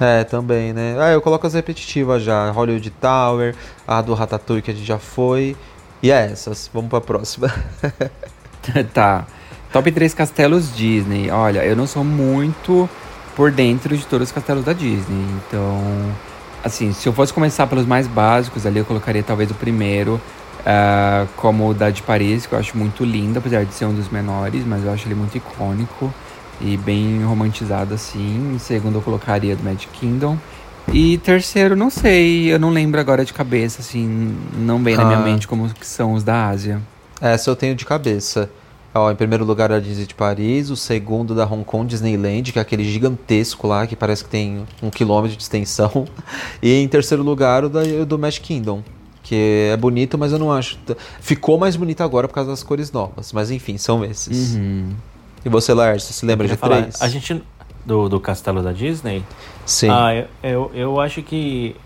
É, também, né? Ah, eu coloco as repetitivas já. Hollywood Tower, a do Ratatouille que a gente já foi. E é essas. Vamos pra próxima. tá. Top 3 castelos Disney. Olha, eu não sou muito por dentro de todos os castelos da Disney. Então, assim, se eu fosse começar pelos mais básicos ali, eu colocaria talvez o primeiro, ah, como o da de Paris, que eu acho muito lindo, apesar de ser um dos menores, mas eu acho ele muito icônico e bem romantizado assim. Em segundo, eu colocaria do Magic Kingdom. E terceiro, não sei, eu não lembro agora de cabeça, assim, não bem na minha Ah. mente como que são os da Ásia. Essa eu tenho de cabeça. Ó, em primeiro lugar a Disney de Paris, o segundo da Hong Kong Disneyland, que é aquele gigantesco lá, que parece que tem um quilômetro de extensão. E em terceiro lugar o, da, do Magic Kingdom, que é bonito, mas eu não acho... Ficou mais bonito agora por causa das cores novas, mas enfim, são esses. Uhum. E você, Lars, você se lembra de falar, três? A gente. Do, do Castelo da Disney? Sim. Ah, eu, eu, eu acho que.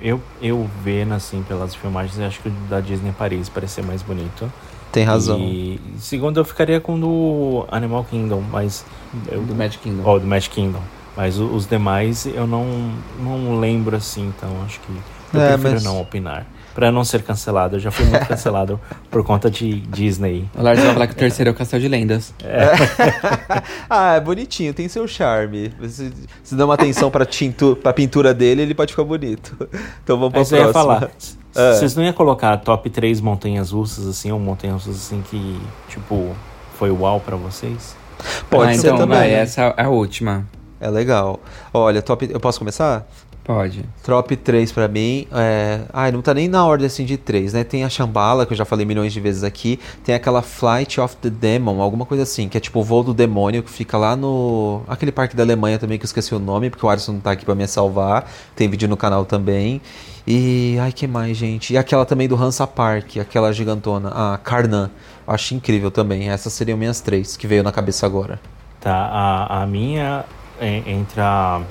Eu, eu vendo assim pelas filmagens, acho que o da Disney Paris parece ser mais bonito. Tem razão. E segundo eu ficaria com o do Animal Kingdom, mas. Eu, Do Magic Kingdom. Ó, do Magic Kingdom. Mas os demais eu não, não lembro assim, então acho que eu É, prefiro mas- não opinar. Pra não ser cancelado, eu já fui muito cancelado por conta de Disney. O Lars vai falar que o terceiro é o Castelo de Lendas. ah, é bonitinho, tem seu charme. Se, se dá uma atenção pra, tintu, pra pintura dele, ele pode ficar bonito. Então vamos pra Mas eu ia próxima. falar, Ah. vocês não iam colocar top 3 montanhas russas assim, ou montanhas russas assim que, tipo, foi uau pra vocês? Pode ah, ser então também. vai, essa é a última. É legal. Olha, top. Eu posso começar? Pode. Top 3 pra mim. É... Ai, não tá nem na ordem assim de 3, né? Tem a Shambhala, que eu já falei milhões de vezes aqui. Tem aquela Flight of the Demon, alguma coisa assim, que é tipo o voo do demônio, que fica lá no. aquele parque da Alemanha também, que eu esqueci o nome, porque o Alisson não tá aqui pra me salvar. Tem vídeo no canal também. E. Ai, que mais, gente? E aquela também do Hansa Park, aquela gigantona. A Karnan. Eu acho incrível também. Essas seriam minhas três, que veio na cabeça agora. Tá, a, a minha é, entra.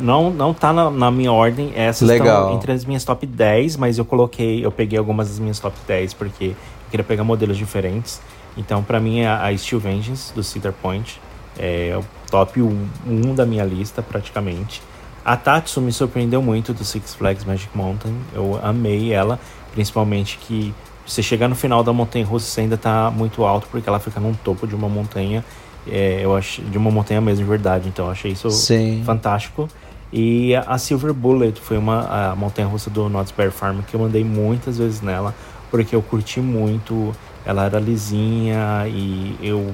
Não, não tá na, na minha ordem. Essas Legal. estão entre as minhas top 10, mas eu coloquei, eu peguei algumas das minhas top 10 porque eu queria pegar modelos diferentes. Então, pra mim, a, a Steel Vengeance do Cedar Point é o top 1 da minha lista, praticamente. A Tatsu me surpreendeu muito do Six Flags Magic Mountain. Eu amei ela, principalmente que você chegar no final da montanha russa você ainda tá muito alto, porque ela fica num topo de uma montanha. É, eu achei de uma montanha mesmo de verdade, então eu achei isso Sim. fantástico. E a Silver Bullet foi uma a montanha russa do Knott's Berry Farm que eu andei muitas vezes nela, porque eu curti muito. Ela era lisinha e eu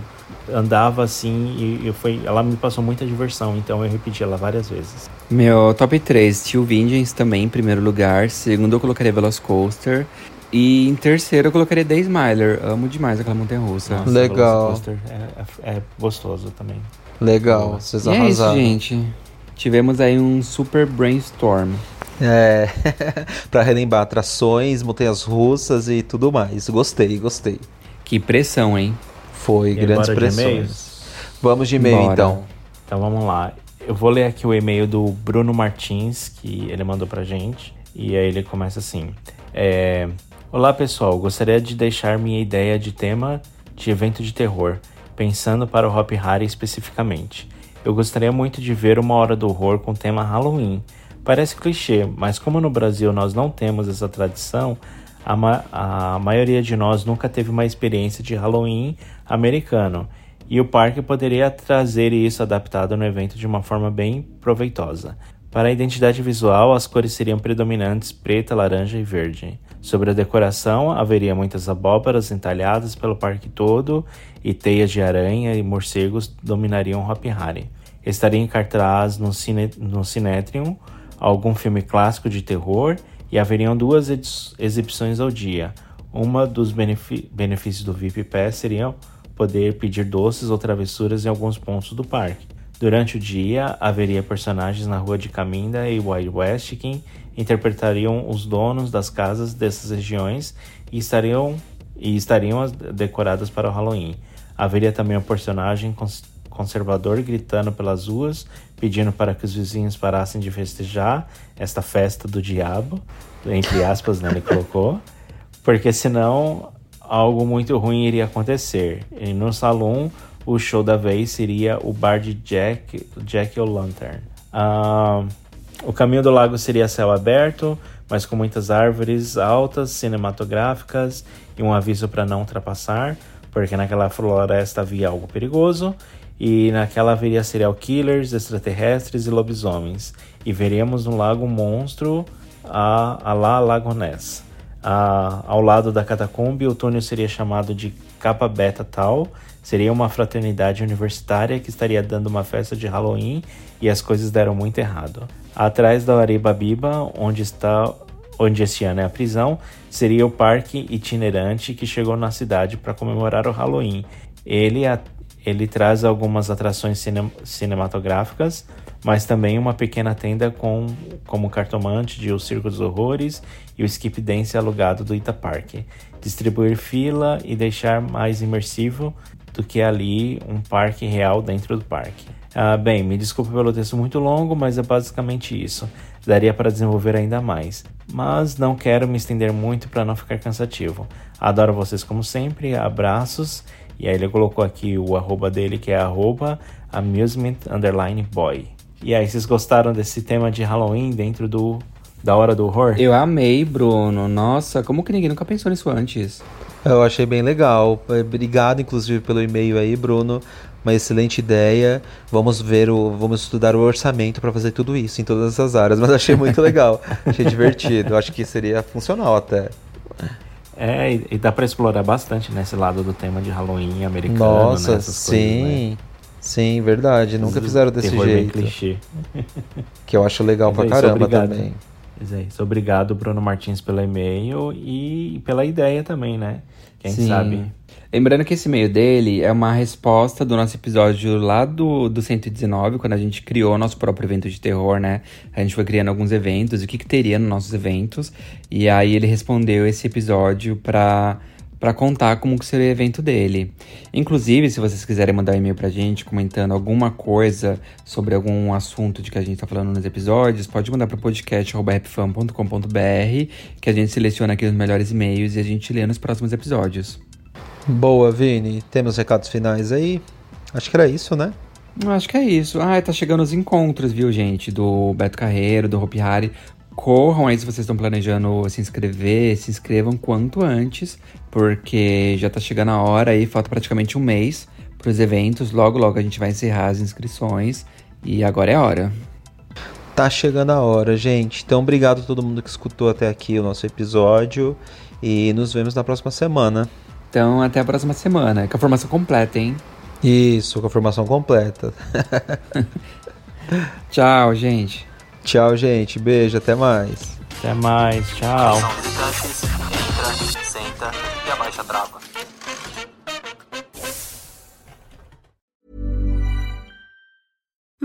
andava assim e eu foi, ela me passou muita diversão, então eu repeti ela várias vezes. Meu top 3, Steel Vengeance também em primeiro lugar. Segundo, eu colocaria Velocicoaster. E em terceiro, eu colocaria The Smiler. Amo demais aquela montanha russa. Nossa, Legal. É, é, é gostoso também. Legal, vocês E é isso, arrasaram. gente. Tivemos aí um super brainstorm. É, para relembrar atrações, montanhas russas e tudo mais. Gostei, gostei. Que pressão, hein? Foi, E grandes de pressões. e-mails? Vamos de e-mail Bora. então. Então vamos lá. Eu vou ler aqui o e-mail do Bruno Martins, que ele mandou pra gente. E aí ele começa assim: é, Olá pessoal, gostaria de deixar minha ideia de tema de evento de terror, pensando para o Hop Harry especificamente. Eu gostaria muito de ver uma hora do horror com tema Halloween. Parece clichê, mas como no Brasil nós não temos essa tradição, a, ma- a maioria de nós nunca teve uma experiência de Halloween americano. E o parque poderia trazer isso adaptado no evento de uma forma bem proveitosa. Para a identidade visual, as cores seriam predominantes preta, laranja e verde. Sobre a decoração, haveria muitas abóboras entalhadas pelo parque todo e teias de aranha e morcegos dominariam Hop Harry. Estaria em cartaz no, cine, no Cinetrium algum filme clássico de terror e haveriam duas exibições ao dia. Uma dos benefícios do VIP Pass seriam poder pedir doces ou travessuras em alguns pontos do parque. Durante o dia, haveria personagens na rua de Caminda e Wild West interpretariam os donos das casas dessas regiões e estariam, e estariam as- decoradas para o Halloween. Haveria também um personagem cons- conservador gritando pelas ruas, pedindo para que os vizinhos parassem de festejar esta festa do diabo, entre aspas, né, ele colocou, porque senão algo muito ruim iria acontecer. E no salão, o show da vez seria o bar de Jack, Jack O'Lantern. Ah, o caminho do lago seria céu aberto, mas com muitas árvores altas, cinematográficas e um aviso para não ultrapassar, porque naquela floresta havia algo perigoso. E naquela haveria serial killers, extraterrestres e lobisomens. E veremos no lago um monstro a, a lá Lago Ness. Ah, ao lado da catacumbi, o túnel seria chamado de Kappa Beta Tau. Seria uma fraternidade universitária que estaria dando uma festa de Halloween e as coisas deram muito errado. Atrás da Ariba Biba, onde está onde este ano é a prisão, seria o parque itinerante que chegou na cidade para comemorar o Halloween. Ele, ele traz algumas atrações cine- cinematográficas, mas também uma pequena tenda com como cartomante de O Circo dos Horrores e o Skip Dance alugado do Ita Park. Distribuir fila e deixar mais imersivo do que ali um parque real dentro do parque. Ah, bem, me desculpe pelo texto muito longo, mas é basicamente isso. Daria para desenvolver ainda mais, mas não quero me estender muito para não ficar cansativo. Adoro vocês como sempre, abraços. E aí ele colocou aqui o arroba dele que é arroba amusement underline boy. E aí, vocês gostaram desse tema de Halloween dentro do da hora do horror? Eu amei, Bruno. Nossa, como que ninguém nunca pensou nisso antes? Eu achei bem legal. Obrigado, inclusive, pelo e-mail aí, Bruno. Uma excelente ideia. Vamos ver o, vamos estudar o orçamento para fazer tudo isso em todas as áreas. Mas achei muito legal, achei divertido. Acho que seria funcional até. É, e, e dá pra explorar bastante nesse lado do tema de Halloween americano, Nossa, né? Essas coisas, né? sim, sim, verdade. Nunca fizeram desse Terror bem jeito. clichê. Que eu acho legal Mas pra é isso, caramba obrigado. também. Mas é isso. Obrigado, Bruno Martins, pelo e-mail e pela ideia também, né? Quem Sim. sabe. Lembrando que esse e-mail dele é uma resposta do nosso episódio lá do, do 119, quando a gente criou o nosso próprio evento de terror, né? A gente foi criando alguns eventos, o que, que teria nos nossos eventos. E aí ele respondeu esse episódio pra, pra contar como que seria o evento dele. Inclusive, se vocês quiserem mandar um e-mail pra gente comentando alguma coisa sobre algum assunto de que a gente tá falando nos episódios, pode mandar pro podcast.rapfan.com.br que a gente seleciona aqui os melhores e-mails e a gente lê nos próximos episódios. Boa, Vini. Temos recados finais aí? Acho que era isso, né? Acho que é isso. Ah, tá chegando os encontros, viu, gente? Do Beto Carreiro, do Hopi Hari. Corram aí se vocês estão planejando se inscrever, se inscrevam quanto antes, porque já tá chegando a hora aí, falta praticamente um mês pros eventos. Logo, logo a gente vai encerrar as inscrições e agora é a hora. Tá chegando a hora, gente. Então, obrigado a todo mundo que escutou até aqui o nosso episódio. E nos vemos na próxima semana. Então, até a próxima semana, com a formação completa, hein? Isso, com a formação completa. Tchau, gente. Tchau, gente. Beijo, até mais. Até mais, tchau. Entra, senta e abaixa a trava.